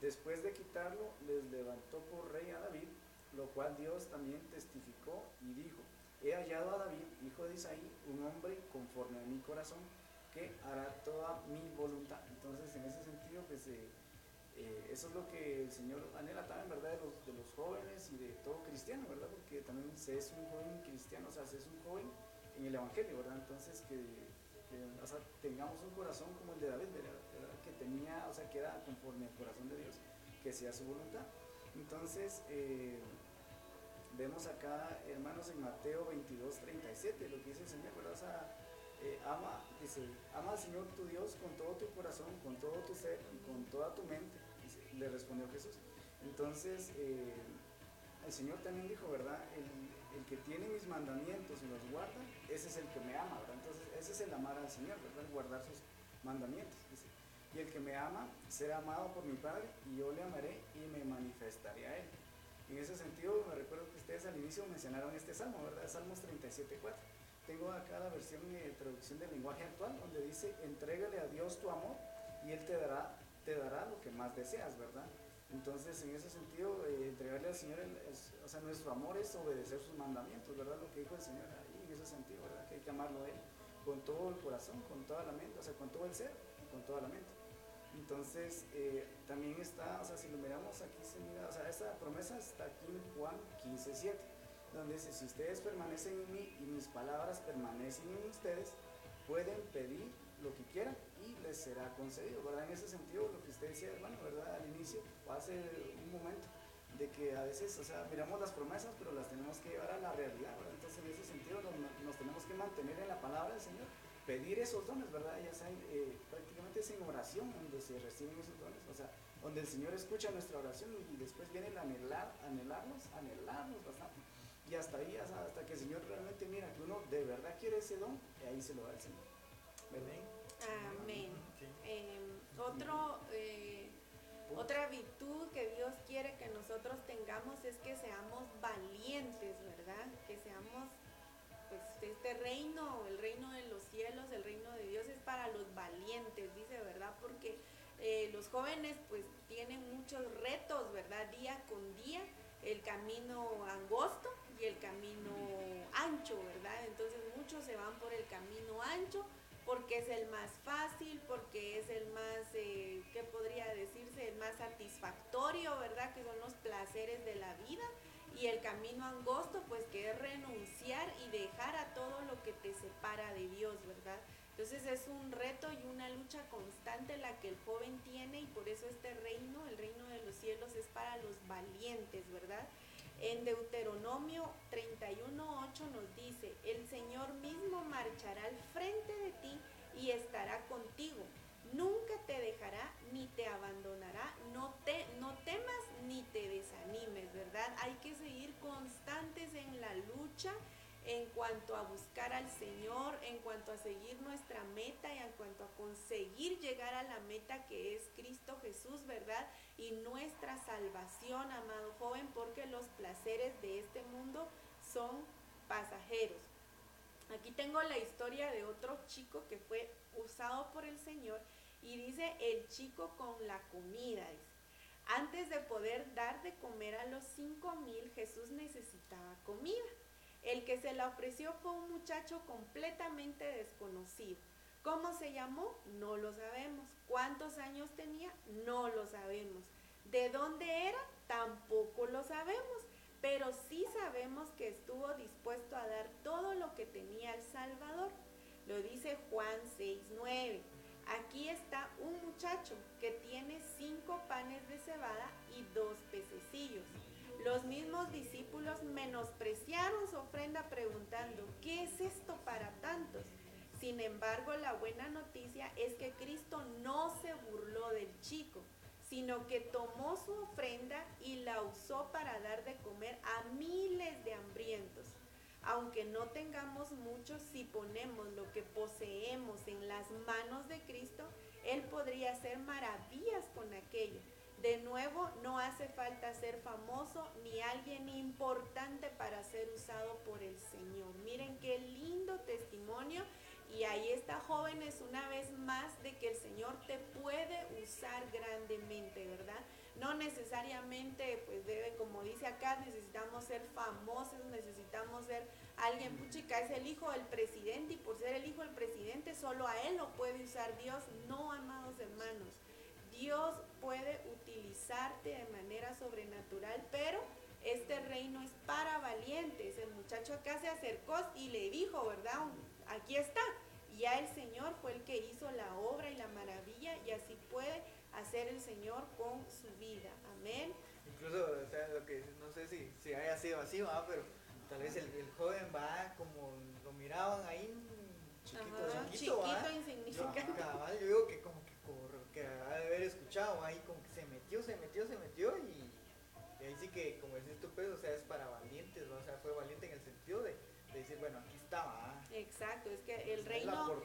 Después de quitarlo, les levantó por rey a David, lo cual Dios también testificó y dijo, he hallado a David, hijo de Isaí, un hombre conforme a mi corazón, que hará toda mi voluntad. Entonces, en ese sentido, pues eh, eh, eso es lo que el Señor anhela también, ¿verdad? De los, de los jóvenes y de todo cristiano, ¿verdad? Porque también se es un joven cristiano, o sea, se es un joven en el Evangelio, ¿verdad? Entonces, que, tengamos un corazón como el de David, ¿verdad? Que tenía, o sea, que era conforme al corazón de Dios. que sea su voluntad. Entonces, eh, vemos acá, hermanos, en Mateo 22, 37, lo que dice el Señor, ¿verdad? O sea, eh, ama, dice, ama al Señor tu Dios con todo tu corazón, con todo tu ser con toda tu mente, le respondió Jesús. Entonces, eh, el Señor también dijo, ¿verdad? El, el, que tiene mis mandamientos y los guarda, ese es el que me ama, ¿verdad? Entonces, ese es el amar al Señor, ¿verdad? guardar sus mandamientos. Y el que me ama será amado por mi Padre y yo le amaré y me manifestaré a él. En ese sentido, me recuerdo que ustedes al inicio mencionaron este salmo, ¿verdad? Salmos 37.4. Tengo acá la versión de traducción del lenguaje actual, donde dice, entrégale a Dios tu amor y Él te dará, te dará lo que más deseas, ¿verdad? Entonces, en ese sentido, eh, entregarle al Señor, o sea, nuestro amor es obedecer sus mandamientos, ¿verdad? Lo que dijo el Señor ahí, en ese sentido, ¿verdad? Que hay que amarlo a Él con todo el corazón, con toda la mente, o sea, con todo el ser, con toda la mente. Entonces, eh, también está, o sea, si lo miramos aquí, se o sea, esta promesa está aquí en Juan 15, 7, donde dice, si ustedes permanecen en mí y mis palabras permanecen en ustedes, pueden pedir lo que quieran y les será concedido, ¿verdad? En ese sentido, lo que usted decía, hermano, ¿verdad? Al inicio, hace un momento, de que a veces, o sea, miramos las promesas, pero las tenemos que llevar a la realidad, ¿verdad? Entonces, en ese sentido, nos, nos tenemos que mantener en la palabra del Señor pedir esos dones, ¿verdad? Ya saben, eh, prácticamente es en oración donde se reciben esos dones, o sea, donde el Señor escucha nuestra oración y después viene el anhelar, anhelarnos, anhelarnos bastante. Y hasta ahí, hasta que el Señor realmente mira que uno de verdad quiere ese don, y ahí se lo da el Señor. Amén. Em, otro, eh, otra virtud que Dios quiere que nosotros tengamos es que seamos valientes, ¿verdad? Que seamos pues este reino, el reino de los cielos, el reino de Dios es para los valientes, dice, ¿verdad? Porque eh, los jóvenes pues tienen muchos retos, ¿verdad? Día con día, el camino angosto y el camino ancho, ¿verdad? Entonces muchos se van por el camino ancho porque es el más fácil, porque es el más, eh, ¿qué podría decirse? El más satisfactorio, ¿verdad? Que son los placeres de la vida y el camino angosto, pues que es renunciar y dejar a todo lo que te separa de Dios, ¿verdad? Entonces es un reto y una lucha constante la que el joven tiene y por eso este reino, el reino de los cielos, es para los valientes, ¿verdad? En Deuteronomio 31.8 nos dice, el Señor mismo marchará al frente de ti y estará contigo nunca te dejará ni te abandonará. No, te, no temas ni te desanimes, ¿verdad? Hay que seguir constantes en la lucha en cuanto a buscar al Señor, en cuanto a seguir nuestra meta y en cuanto a conseguir llegar a la meta que es Cristo Jesús, ¿verdad? Y nuestra salvación, amado joven, porque los placeres de este mundo son pasajeros. Aquí tengo la historia de otro chico que fue usado por el Señor y dice el chico con la comida. Antes de poder dar de comer a los cinco mil, Jesús necesitaba comida. El que se la ofreció fue un muchacho completamente desconocido. ¿Cómo se llamó? No lo sabemos. ¿Cuántos años tenía? No lo sabemos. ¿De dónde era? Tampoco lo sabemos. Pero sí sabemos que estuvo dispuesto a dar todo lo que tenía el Salvador. Lo dice Juan 6.9. Aquí está un muchacho que tiene cinco panes de cebada y dos pececillos. Los mismos discípulos menospreciaron su ofrenda preguntando, ¿qué es esto para tantos? Sin embargo, la buena noticia es que Cristo no se burló del chico, sino que tomó su ofrenda y la usó para dar de comer a miles de hambrientos aunque no tengamos mucho, si ponemos lo que poseemos en las manos de Cristo, Él podría hacer maravillas con aquello. De nuevo, no hace falta ser famoso ni alguien importante para ser usado por el Señor. Miren qué lindo testimonio. Y ahí está, jóvenes, una vez más de que el Señor te puede usar grandemente, ¿verdad? No necesariamente, pues debe, como dice acá, necesitamos ser famosos, necesitamos ser alguien, puchica, es el hijo del presidente y por ser el hijo del presidente solo a él lo puede usar Dios. No, amados hermanos, Dios puede utilizarte de manera sobrenatural, pero este reino es para valientes. El muchacho acá se acercó y le dijo, ¿verdad? Aquí está. Ya el Señor fue el que hizo la obra y la maravilla y así puede hacer el Señor con su vida. Amén. Incluso, o sea, lo que no sé si, si haya sido así, ¿va? pero tal vez el, el joven va como lo miraban ahí chiquito, Ajá, chiquito, chiquito, Yo, insignificante. cabal, yo digo que como que, ha de haber escuchado ahí, como que se metió, se metió, se metió y, y ahí sí que, como decís tú, pues, o sea, es para valientes, ¿va? o sea, fue valiente en el sentido de, de decir, bueno, aquí estaba. Exacto, es que el reino.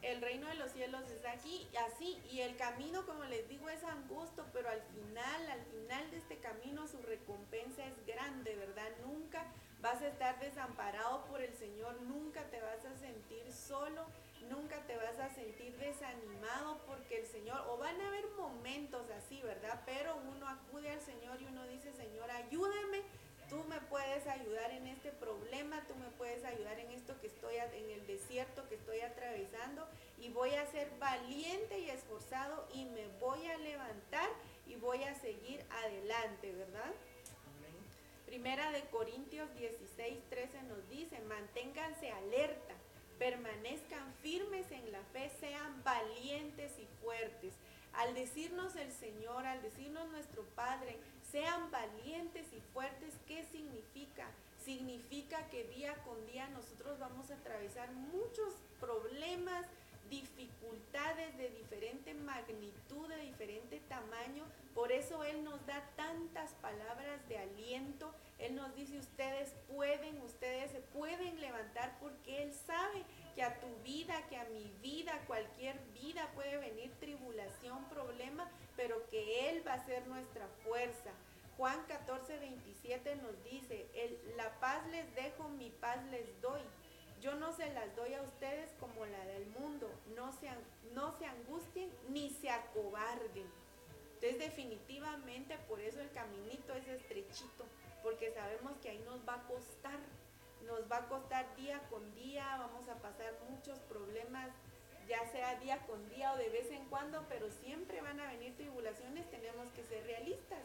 El reino de los cielos está aquí, así, y el camino, como les digo, es angosto, pero al final, al final de este camino, su recompensa es grande, ¿verdad? Nunca vas a estar desamparado por el Señor, nunca te vas a sentir solo, nunca te vas a sentir desanimado porque el Señor, o van a haber momentos así, ¿verdad? Pero uno acude al Señor y uno dice, Señor, ayúdame, tú me puedes ayudar en este problema, tú me puedes ayudar en esto que estoy, en el desierto que estoy atravesando y voy a ser valiente y esforzado y me voy a levantar y voy a seguir adelante, ¿verdad? Primera de Corintios 16, 13 nos dice, manténganse alerta, permanezcan firmes en la fe, sean valientes y fuertes. Al decirnos el Señor, al decirnos nuestro Padre, sean valientes y fuertes, ¿qué significa? Significa que día con día nosotros vamos a atravesar muchos problemas, dificultades de diferente magnitud, de diferente tamaño. Por eso Él nos da tantas palabras de aliento. Él nos dice, ustedes pueden, ustedes se pueden levantar porque Él sabe que a tu vida, que a mi vida, cualquier vida puede venir tribulación, problema, pero que Él va a ser nuestra fuerza. Juan 14, 27 nos dice, "El- la paz les dejo, mi paz les doy. Yo no se las doy a ustedes como la del mundo. No se, no se angustien ni se acobarden. Entonces definitivamente por eso el caminito es estrechito, porque sabemos que ahí nos va a costar, nos va a costar día con día, vamos a pasar muchos problemas, ya sea día con día o de vez en cuando, pero siempre van a venir tribulaciones, tenemos que ser realistas,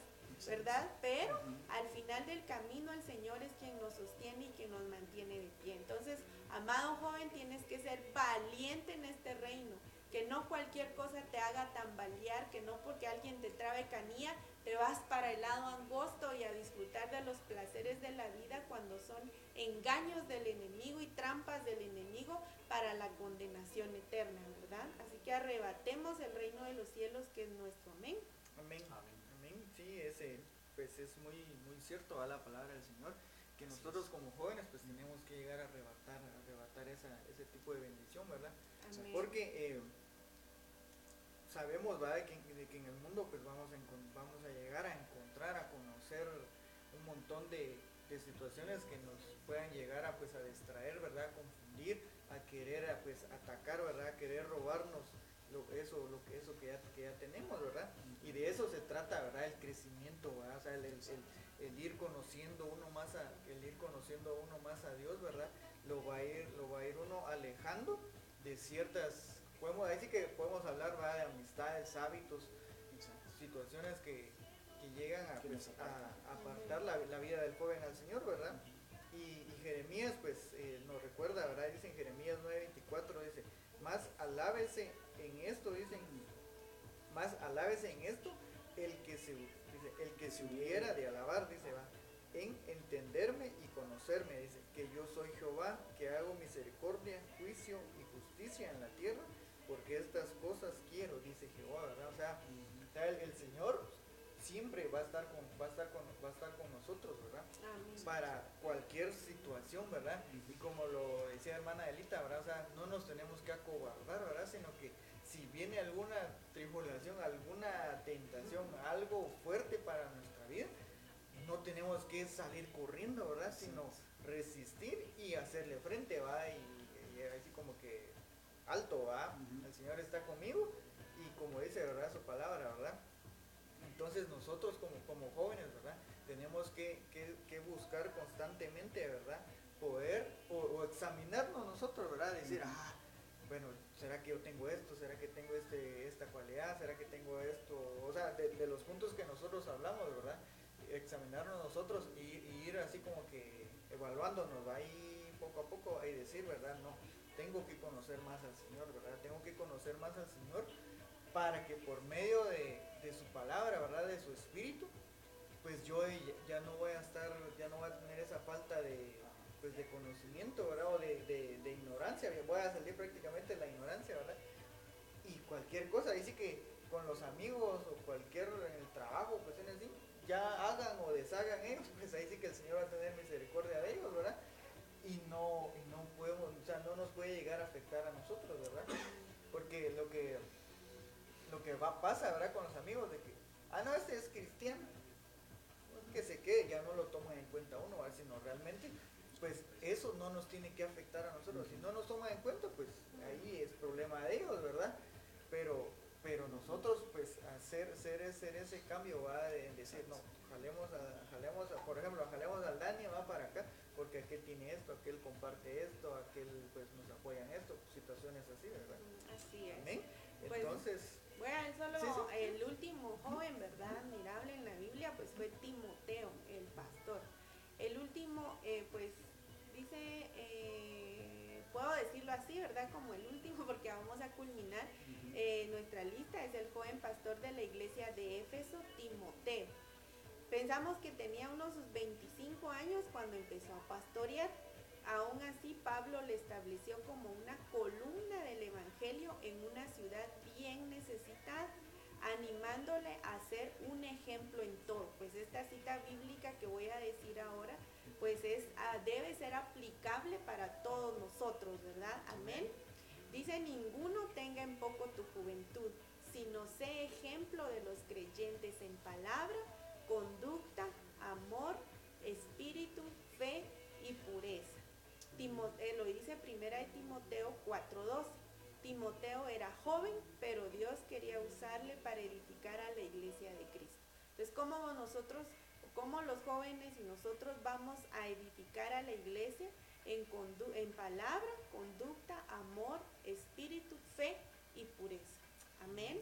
¿verdad? Pero al final del camino el Señor es quien nos sostiene y quien nos mantiene de pie. Entonces, amado joven, tienes que ser valiente en este reino, que no cualquier cosa te haga tambalear, que no porque alguien te trabe canía, te vas para el lado angosto y a disfrutar de los placeres de la vida cuando son engaños del enemigo y trampas del enemigo para la condenación eterna, ¿verdad? Así que arrebatemos el reino de los cielos que es nuestro amén. Amén. Amén. Sí, ese, pues es muy, muy cierto a la palabra del Señor, que nosotros como jóvenes pues tenemos que llegar a arrebatar, a arrebatar esa, ese tipo de bendición, ¿verdad? Amén. Porque eh, sabemos, ¿verdad? De que, en el mundo pues vamos a, vamos a llegar a encontrar, a conocer un montón de, situaciones que nos puedan llegar a pues a distraer, ¿verdad? A confundir, a querer a, pues atacar, ¿verdad? A querer robarnos lo, eso, lo que eso que ya, tenemos, ¿verdad? Y de eso se trata, ¿verdad? El crecimiento, ¿verdad? O sea, el- el ir conociendo uno más a, el ir conociendo uno más a Dios, ¿verdad? Lo va a ir, lo va a ir uno alejando de ciertas, podemos, ahí sí que podemos hablar, ¿verdad? De amistades, hábitos, situaciones que, que llegan a, pues, nos a- a apartar la, la vida del joven al Señor, ¿verdad? Y, y Jeremías, pues, eh, nos recuerda, ¿verdad? Dice en Jeremías 9:24, dice, más alábese en esto, dicen, más alábese en esto el que se, dice, el que se hubiera de alabar, dice, va, en entenderme y conocerme, dice, que yo soy Jehová, que hago misericordia, juicio y justicia en la tierra, porque estas cosas quiero, dice Jehová, ¿verdad? O sea, el, el Señor siempre va a estar con, va a estar con, va a estar con nosotros, ¿verdad? Amén. para cualquier situación, ¿verdad? Y como lo decía hermana Elita, ¿verdad? O sea, no nos tenemos que acobardar, ¿verdad? Sino que si viene alguna tribulación, alguna tentación, algo fuerte para nuestra vida, no tenemos que salir corriendo, ¿verdad? Sino resistir y hacerle frente, ¿va? Y, y así como que alto. Ujú. El Señor está conmigo y como dice, ¿verdad? Su palabra, ¿verdad? Entonces nosotros como, como jóvenes, ¿verdad? Tenemos que, que- que buscar constantemente, ¿verdad? Poder o, o examinarnos nosotros, ¿verdad? Decir, ah, bueno, ¿será que yo tengo esto? ¿Será que tengo este, esta cualidad? ¿Será que tengo esto? O sea, de, de los puntos que nosotros hablamos, ¿verdad? Examinarnos nosotros y, y ir así como que evaluándonos, ¿va? Y poco a poco y decir, ¿verdad? No, tengo que conocer más al Señor, ¿verdad? Tengo que conocer más al Señor para que por medio de, de su palabra, ¿verdad? De su espíritu, pues yo ya no voy a estar, ya no voy a tener esa falta de, pues de conocimiento, ¿verdad? O de, de, de ignorancia, voy a salir prácticamente de la ignorancia, ¿verdad? Y cualquier cosa, dice que con los amigos o cualquier en el trabajo, pues en así, ya hagan o deshagan ellos, pues ahí sí que el Señor va a tener misericordia de ellos, ¿verdad? Y no no nos puede llegar a afectar a nosotros, ¿verdad? Porque lo que, lo que va, pasa, ¿verdad? Con los amigos de que, ah, no, este es cristiano, que se quede, ya no lo toman en cuenta uno, ¿verdad? sino realmente pues eso no nos tiene que afectar a nosotros. Si no nos toman en cuenta, pues ahí es problema de ellos, ¿verdad? Pero, pero nosotros, pues, hacer, hacer, ese cambio va en decir, no, jalemos, a, jalemos por ejemplo, jalemos al Dani, va para acá, porque aquel tiene esto, aquel comparte esto, aquel, pues, nos apoya en esto, situaciones así, ¿verdad? Así es. Amén. Pues, Entonces... Bueno, solo el último joven, ¿verdad? Admirable en la Biblia, pues fue Timoteo, el pastor. El último, eh, pues dice, eh, puedo decirlo así, ¿verdad? Como el último, porque vamos a culminar eh, nuestra lista, es el joven pastor de la iglesia de Éfeso, Timoteo. Pensamos que tenía unos 25 años cuando empezó a pastorear. Aún así, Pablo le estableció como una columna del Evangelio en una ciudad bien necesitada, animándole a ser un ejemplo en todo. Pues esta cita bíblica que voy a decir ahora pues es, ah, debe ser aplicable para todos nosotros, ¿verdad? Amén. Dice, ninguno tenga en poco tu juventud, sino sé ejemplo de los creyentes en palabra, conducta, amor, espíritu, fe y pureza. Timoteo, eh, lo dice primera de Timoteo 4.2. Timoteo era joven, pero Dios quería usarle para edificar a la iglesia de Cristo. Entonces, ¿cómo nosotros cómo los jóvenes y nosotros vamos a edificar a la iglesia en, en palabra, conducta, amor, espíritu, fe y pureza. Amén.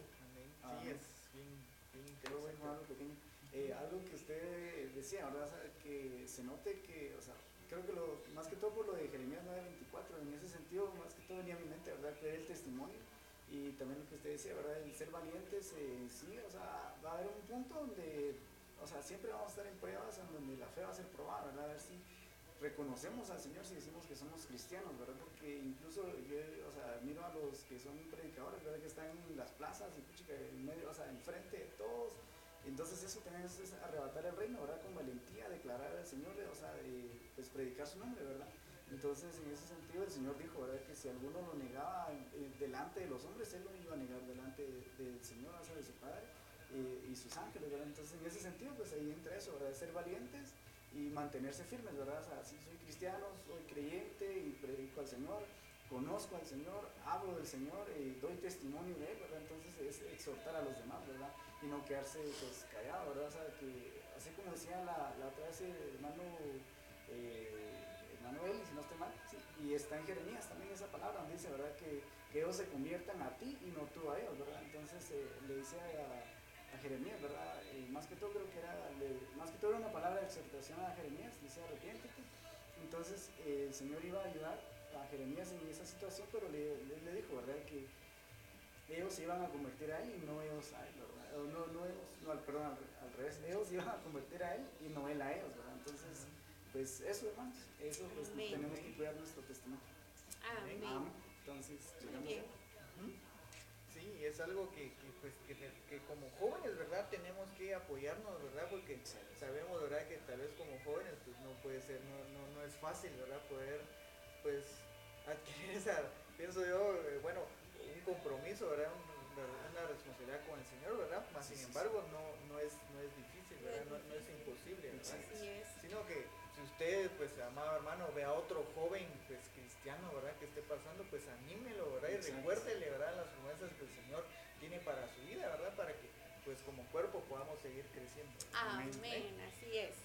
Amén. Sí, es bien, bien interesante. algo pequeño. Eh, algo que usted decía, ¿verdad? que se note que, o sea, creo que lo, más que todo por lo de Jeremías 9:24, en ese sentido, más que todo venía a mi mente, ¿verdad? Creer el testimonio y también lo que usted decía, ¿verdad? El ser valientes, eh, sí, o sea, va a haber un punto donde o sea, siempre vamos a estar en pruebas en donde la fe va a ser probada, ¿verdad? A ver si reconocemos al Señor si decimos que somos cristianos, ¿verdad? Porque incluso yo, o sea, miro a los que son predicadores, ¿verdad? Que están en las plazas y en medio, o sea, enfrente de todos. Entonces eso también es, arrebatar el reino, ¿verdad? Con valentía, declarar al Señor, o sea, pues predicar su nombre, ¿verdad? Entonces, en ese sentido, el Señor dijo, ¿verdad? Que si alguno lo negaba eh, delante de los hombres, Él lo iba a negar delante del Señor, o sea, de su Padre y sus ángeles, ¿verdad? Entonces, en ese sentido, pues ahí entra eso, ¿verdad? Ser valientes y mantenerse firmes, ¿verdad? O sea, si soy cristiano, soy creyente y predico al Señor, conozco al Señor, hablo del Señor y doy testimonio de Él, ¿verdad? Entonces es exhortar a los demás, ¿verdad? Y no quedarse pues callado, ¿verdad? O sea, que así como decía la, la otra vez el hermano, eh, Manuel, si no estoy mal, y está en Jeremías también esa palabra, donde dice, ¿verdad? Que, que ellos se conviertan a ti y no tú a ellos, ¿verdad? Entonces eh, le dice a Jeremías, ¿verdad? Y más que todo creo que era, más que todo era una palabra de exhortación a Jeremías, dice arrepiéntete. Entonces eh, el Señor iba a ayudar a Jeremías en esa situación, pero le, le, dijo, ¿verdad? Que ellos se iban a convertir a él y no ellos a él, ¿verdad? no, no ellos, no, perdón, al, revés, ellos iban a convertir a él y no él a ellos, ¿verdad? Entonces, pues eso, hermanos, eso pues tenemos que cuidar nuestro testimonio. Amén. Entonces, Sí, es algo que, pues, que, que, como jóvenes, ¿verdad? Tenemos que apoyarnos, ¿verdad? Porque sabemos, ¿verdad? Que tal vez como jóvenes, pues no puede ser, no, no, no es fácil, ¿verdad? Poder, pues, adquirir esa, pienso yo, eh, bueno, compromiso, ¿verdad? una responsabilidad con el Señor, ¿verdad? Más sin embargo, no, no, es, no es difícil, ¿verdad? No, no es imposible, ¿verdad? Sino que si usted, pues, amado hermano, ve a otro joven, pues, cristiano, ¿verdad? Que esté pasando, pues, anímelo, ¿verdad? Y recuérdele, ¿verdad? Las promesas que el Señor tiene para su vida, ¿verdad? Para que, pues, como cuerpo podamos seguir creciendo. Amén, así es.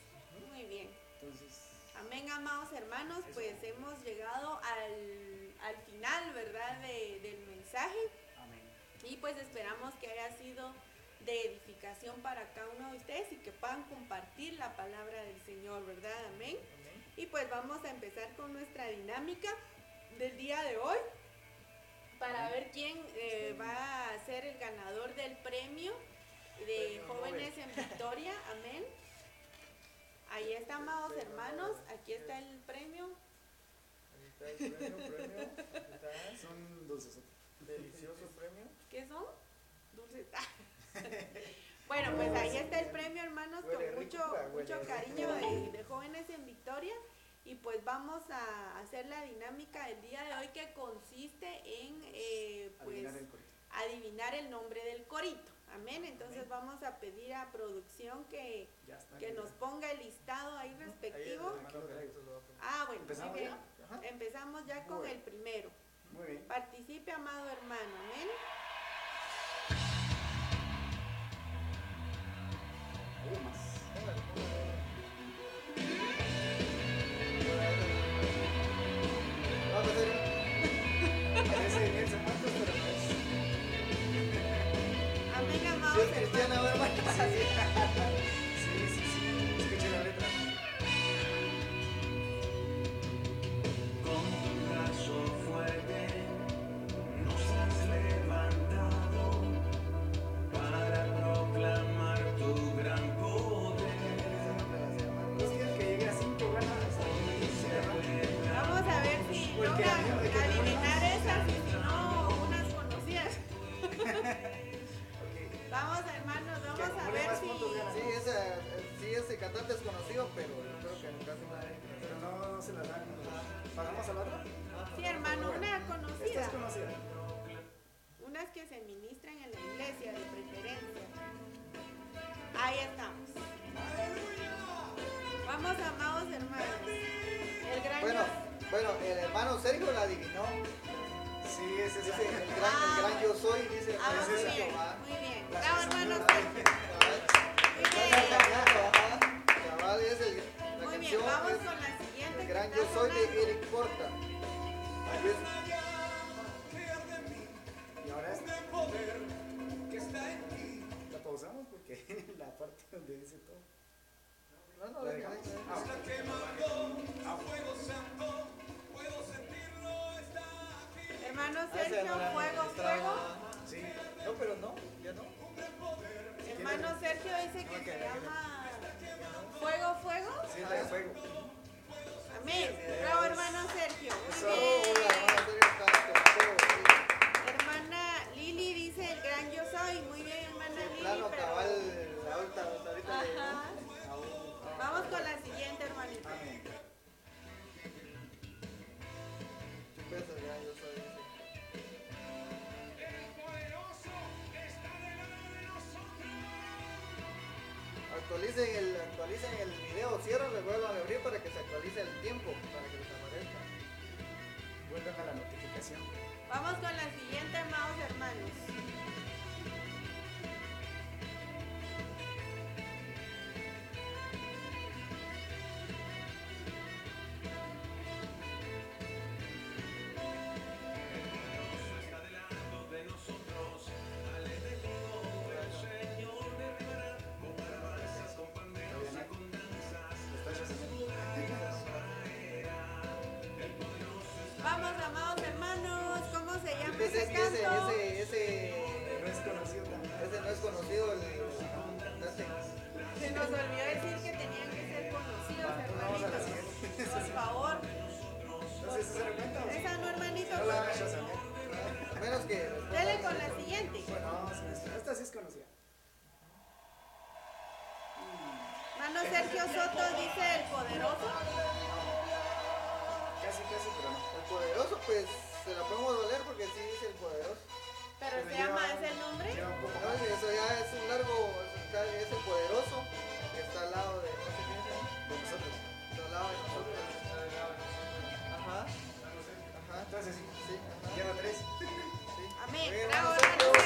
Muy bien. Entonces... Amén, amados hermanos, pues hemos llegado al, al final, ¿verdad? De, del mensaje. Amén. Y pues esperamos que haya sido de edificación para cada uno de ustedes y que puedan compartir la palabra del Señor, ¿verdad? Amén. Y pues vamos a empezar con nuestra dinámica del día de hoy. para ver quién eh, va a ser el ganador del premio de jóvenes en Victoria. Amén. Ahí está, amados hermanos. Aquí está el premio. Premio, premio. Son dulces. Delicioso premio. ¿Qué son? Dulces. bueno, pues ahí está el premio, hermanos, Huele con mucho, mucho cariño de, de jóvenes en Victoria. Y pues vamos a hacer la dinámica del día de hoy que consiste en eh, pues Adivinar el corito. adivinar el nombre del corito. Amén. Entonces vamos a pedir a producción que, que nos ponga el listado ahí respectivo. Ah, bueno, muy ¿Empezamos bien. Ajá. Empezamos ya con el primero. Muy bien. Participe, amado hermano. Amén. Vamos a hacer. Amén, Si amados es cristiana, hermano. Que se ministran en la iglesia de preferencia. Ahí estamos. Vamos, amados hermanos. El gran Bueno, yo- bueno, el hermano Sergio la adivinó. Sí, es Dice esa. el gran, el gran yo soy, dice el Ah, muy bien, muy bien. Bravo, hermano. Sergio. Muy bien. Cabal es el, la Muy bien, canción vamos es con la siguiente. el gran yo soy de Eric Porta. Y es- Y ahora es. La pausamos porque la parte donde dice todo. No, no, La deja, dejamos. deja, Ah, deja. Hermano Ah, esa Sergio, hermana fuego, está- fuego. sí. No, pero no, ya no. Hermano Sergio dice que se llama Fuego, Fuego. Sí, la de fuego. Amén. Bravo, hermano Sergio. Eso, Muy bien. hermano Sergio está con todo, sí. Hermana Lili dice el gran yo soy. Muy bien, hermana Lili. Plano, pero- cabal, la ahorita, hasta ahorita le Ajá. Aún- Vamos con la siguiente, hermanita. Amén. Yo soy, dice. Actualicen el, actualicen el video, cierran, le vuelvan a abrir para que se actualice el tiempo, para que les aparezca. Vuelvan a la notificación. Vamos con la siguiente, amados hermanos. Ese, ese ese, No es conocido ese no es conocido el cantante. Se nos olvidó decir que tenían que ser conocidos, hermanitos. Por favor. Si se recuenta o Esa no, hermanito. No menos que. Dele con la siguiente. No, sí, esta- esta sí es conocida. Mano Sergio Soto dice el poderoso. Casi, casi, pero no. El poderoso, pues se la podemos valer porque sí dice el poderoso. Pero Pero se llama, ¿es el nombre? No, eso ya es un largo. Es el poderoso que está al lado de. No sé quién es. de nosotros. Está al lado de nosotros. Ajá. Ajá. Entonces sí, Sí, ajá. lleva tres. Sí. Amén. Bravo.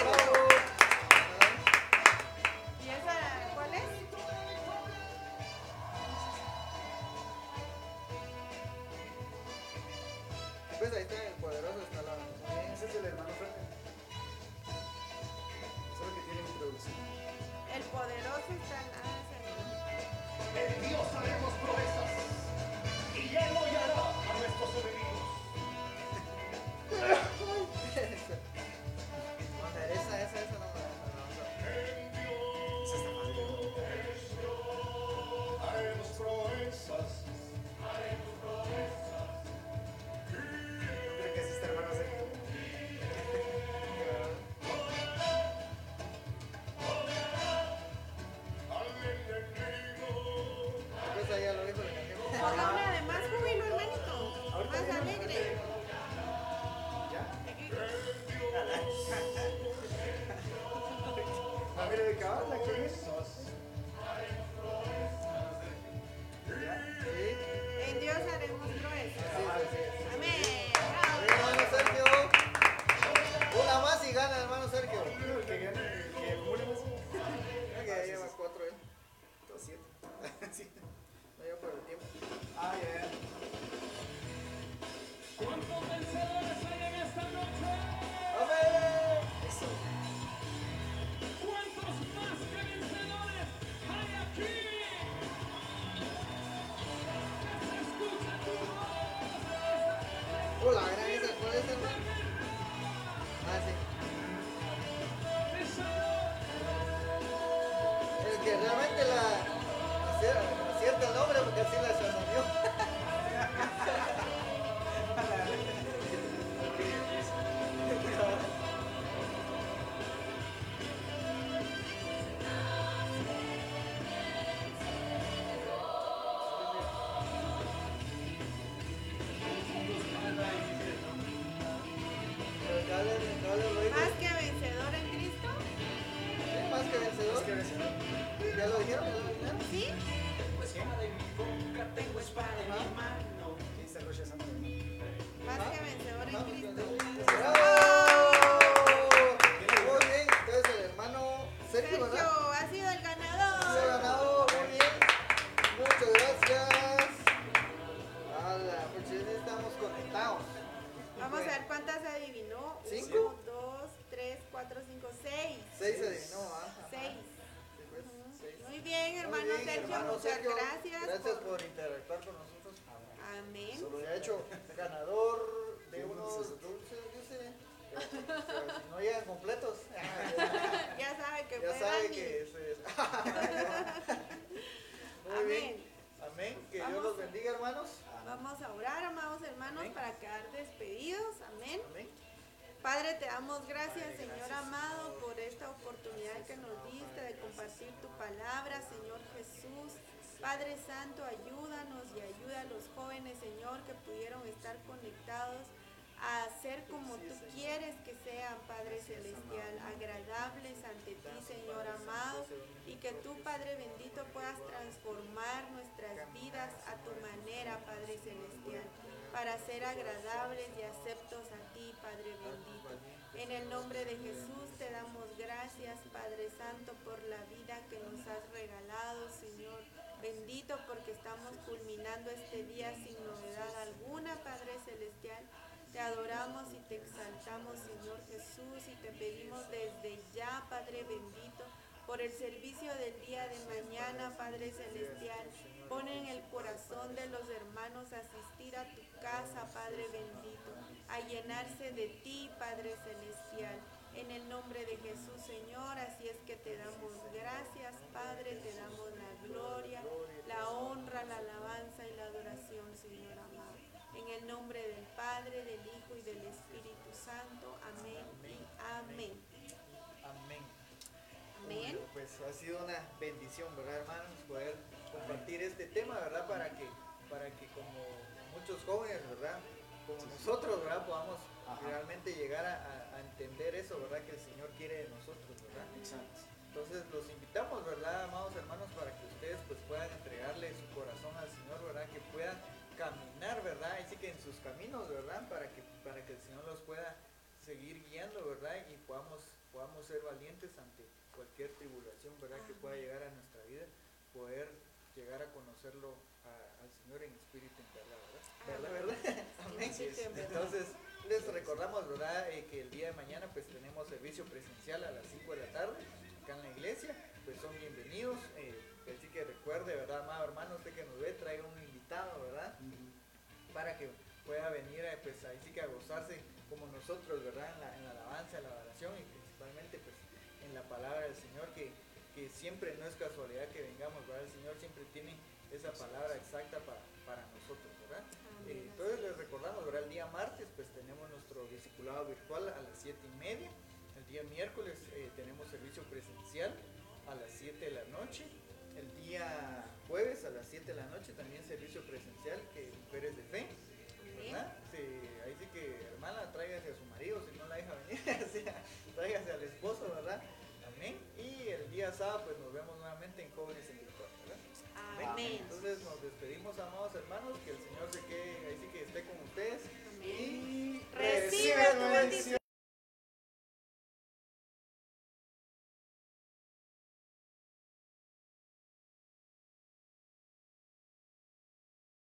Padre Santo, ayúdanos y ayuda a los jóvenes, Señor, que pudieron estar conectados a ser como tú quieres que sean, Padre Celestial, agradables ante ti, Señor amado, y que tú, Padre bendito, puedas transformar nuestras vidas a tu manera, Padre Celestial, para ser agradables y aceptos a ti, Padre bendito. En el nombre de Jesús te damos gracias, Padre Santo, por la vida que nos has regalado, Señor. Bendito porque estamos culminando este día sin novedad alguna, Padre Celestial. Te adoramos y te exaltamos, Señor Jesús, y te pedimos desde ya, Padre bendito, por el servicio del día de mañana, Padre Celestial. Pon en el corazón de los hermanos asistir a tu casa, Padre bendito, a llenarse de ti, Padre Celestial. En el nombre de Jesús, Señor, así es que te damos gracias, Padre, te damos la gloria, la honra, la alabanza y la adoración, Señor amado. En el nombre del Padre, del Hijo y del Espíritu Santo. Amén y amén. Amén. Amén. Bueno, Pues ha sido una bendición, ¿verdad, hermanos? Poder compartir este tema, ¿verdad? Para que, para que como muchos jóvenes, ¿verdad? Como nosotros, ¿verdad? Podamos Ajá. realmente llegar a, entender eso, ¿verdad? Que el Señor quiere de nosotros, ¿verdad? Exacto. Entonces los invitamos, ¿verdad, amados hermanos, para que ustedes pues puedan entregarle su corazón al Señor, ¿verdad? Que puedan caminar, ¿verdad? Así que en sus caminos, ¿verdad? Para que, para que el Señor los pueda seguir guiando, ¿verdad? Y podamos, podamos ser valientes ante cualquier tribulación, ¿verdad? Que pueda llegar a nuestra vida, poder llegar a conocerlo a- al Señor en espíritu y en verdad, ¿verdad? ¿Verdad, verdad? Amén. Entonces, les recordamos, ¿verdad? Eh, que el día de mañana pues tenemos servicio presencial a las 5 de la tarde acá en la iglesia, pues son bienvenidos. eh, así que recuerde, ¿verdad, amado hermano? Usted que nos ve, traiga un invitado, ¿verdad? Para que pueda venir, eh, pues ahí sí que a gozarse como nosotros, ¿verdad? En la, en la alabanza, en la oración y principalmente pues en la palabra del Señor, que, que siempre no es casualidad que vengamos, ¿verdad? El Señor siempre tiene esa palabra exacta para. Eh, entonces les recordamos, ¿verdad? El día martes pues tenemos nuestro discipulado virtual a las 7 y media. El día miércoles eh, tenemos servicio presencial a las 7 de la noche. El día jueves a las 7 de la noche también servicio presencial que mujeres de fe. ¿verdad? Sí, ahí sí que hermana, tráigase a su marido si no la deja venir, o sea, tráigase al esposo, ¿verdad? Amén. Y el día sábado pues nos vemos nuevamente en Jóvenes. Amén. Entonces nos despedimos, amados hermanos, que el Señor se quede, ahí sí que esté con ustedes. Amén. Y Recibe tu bendición.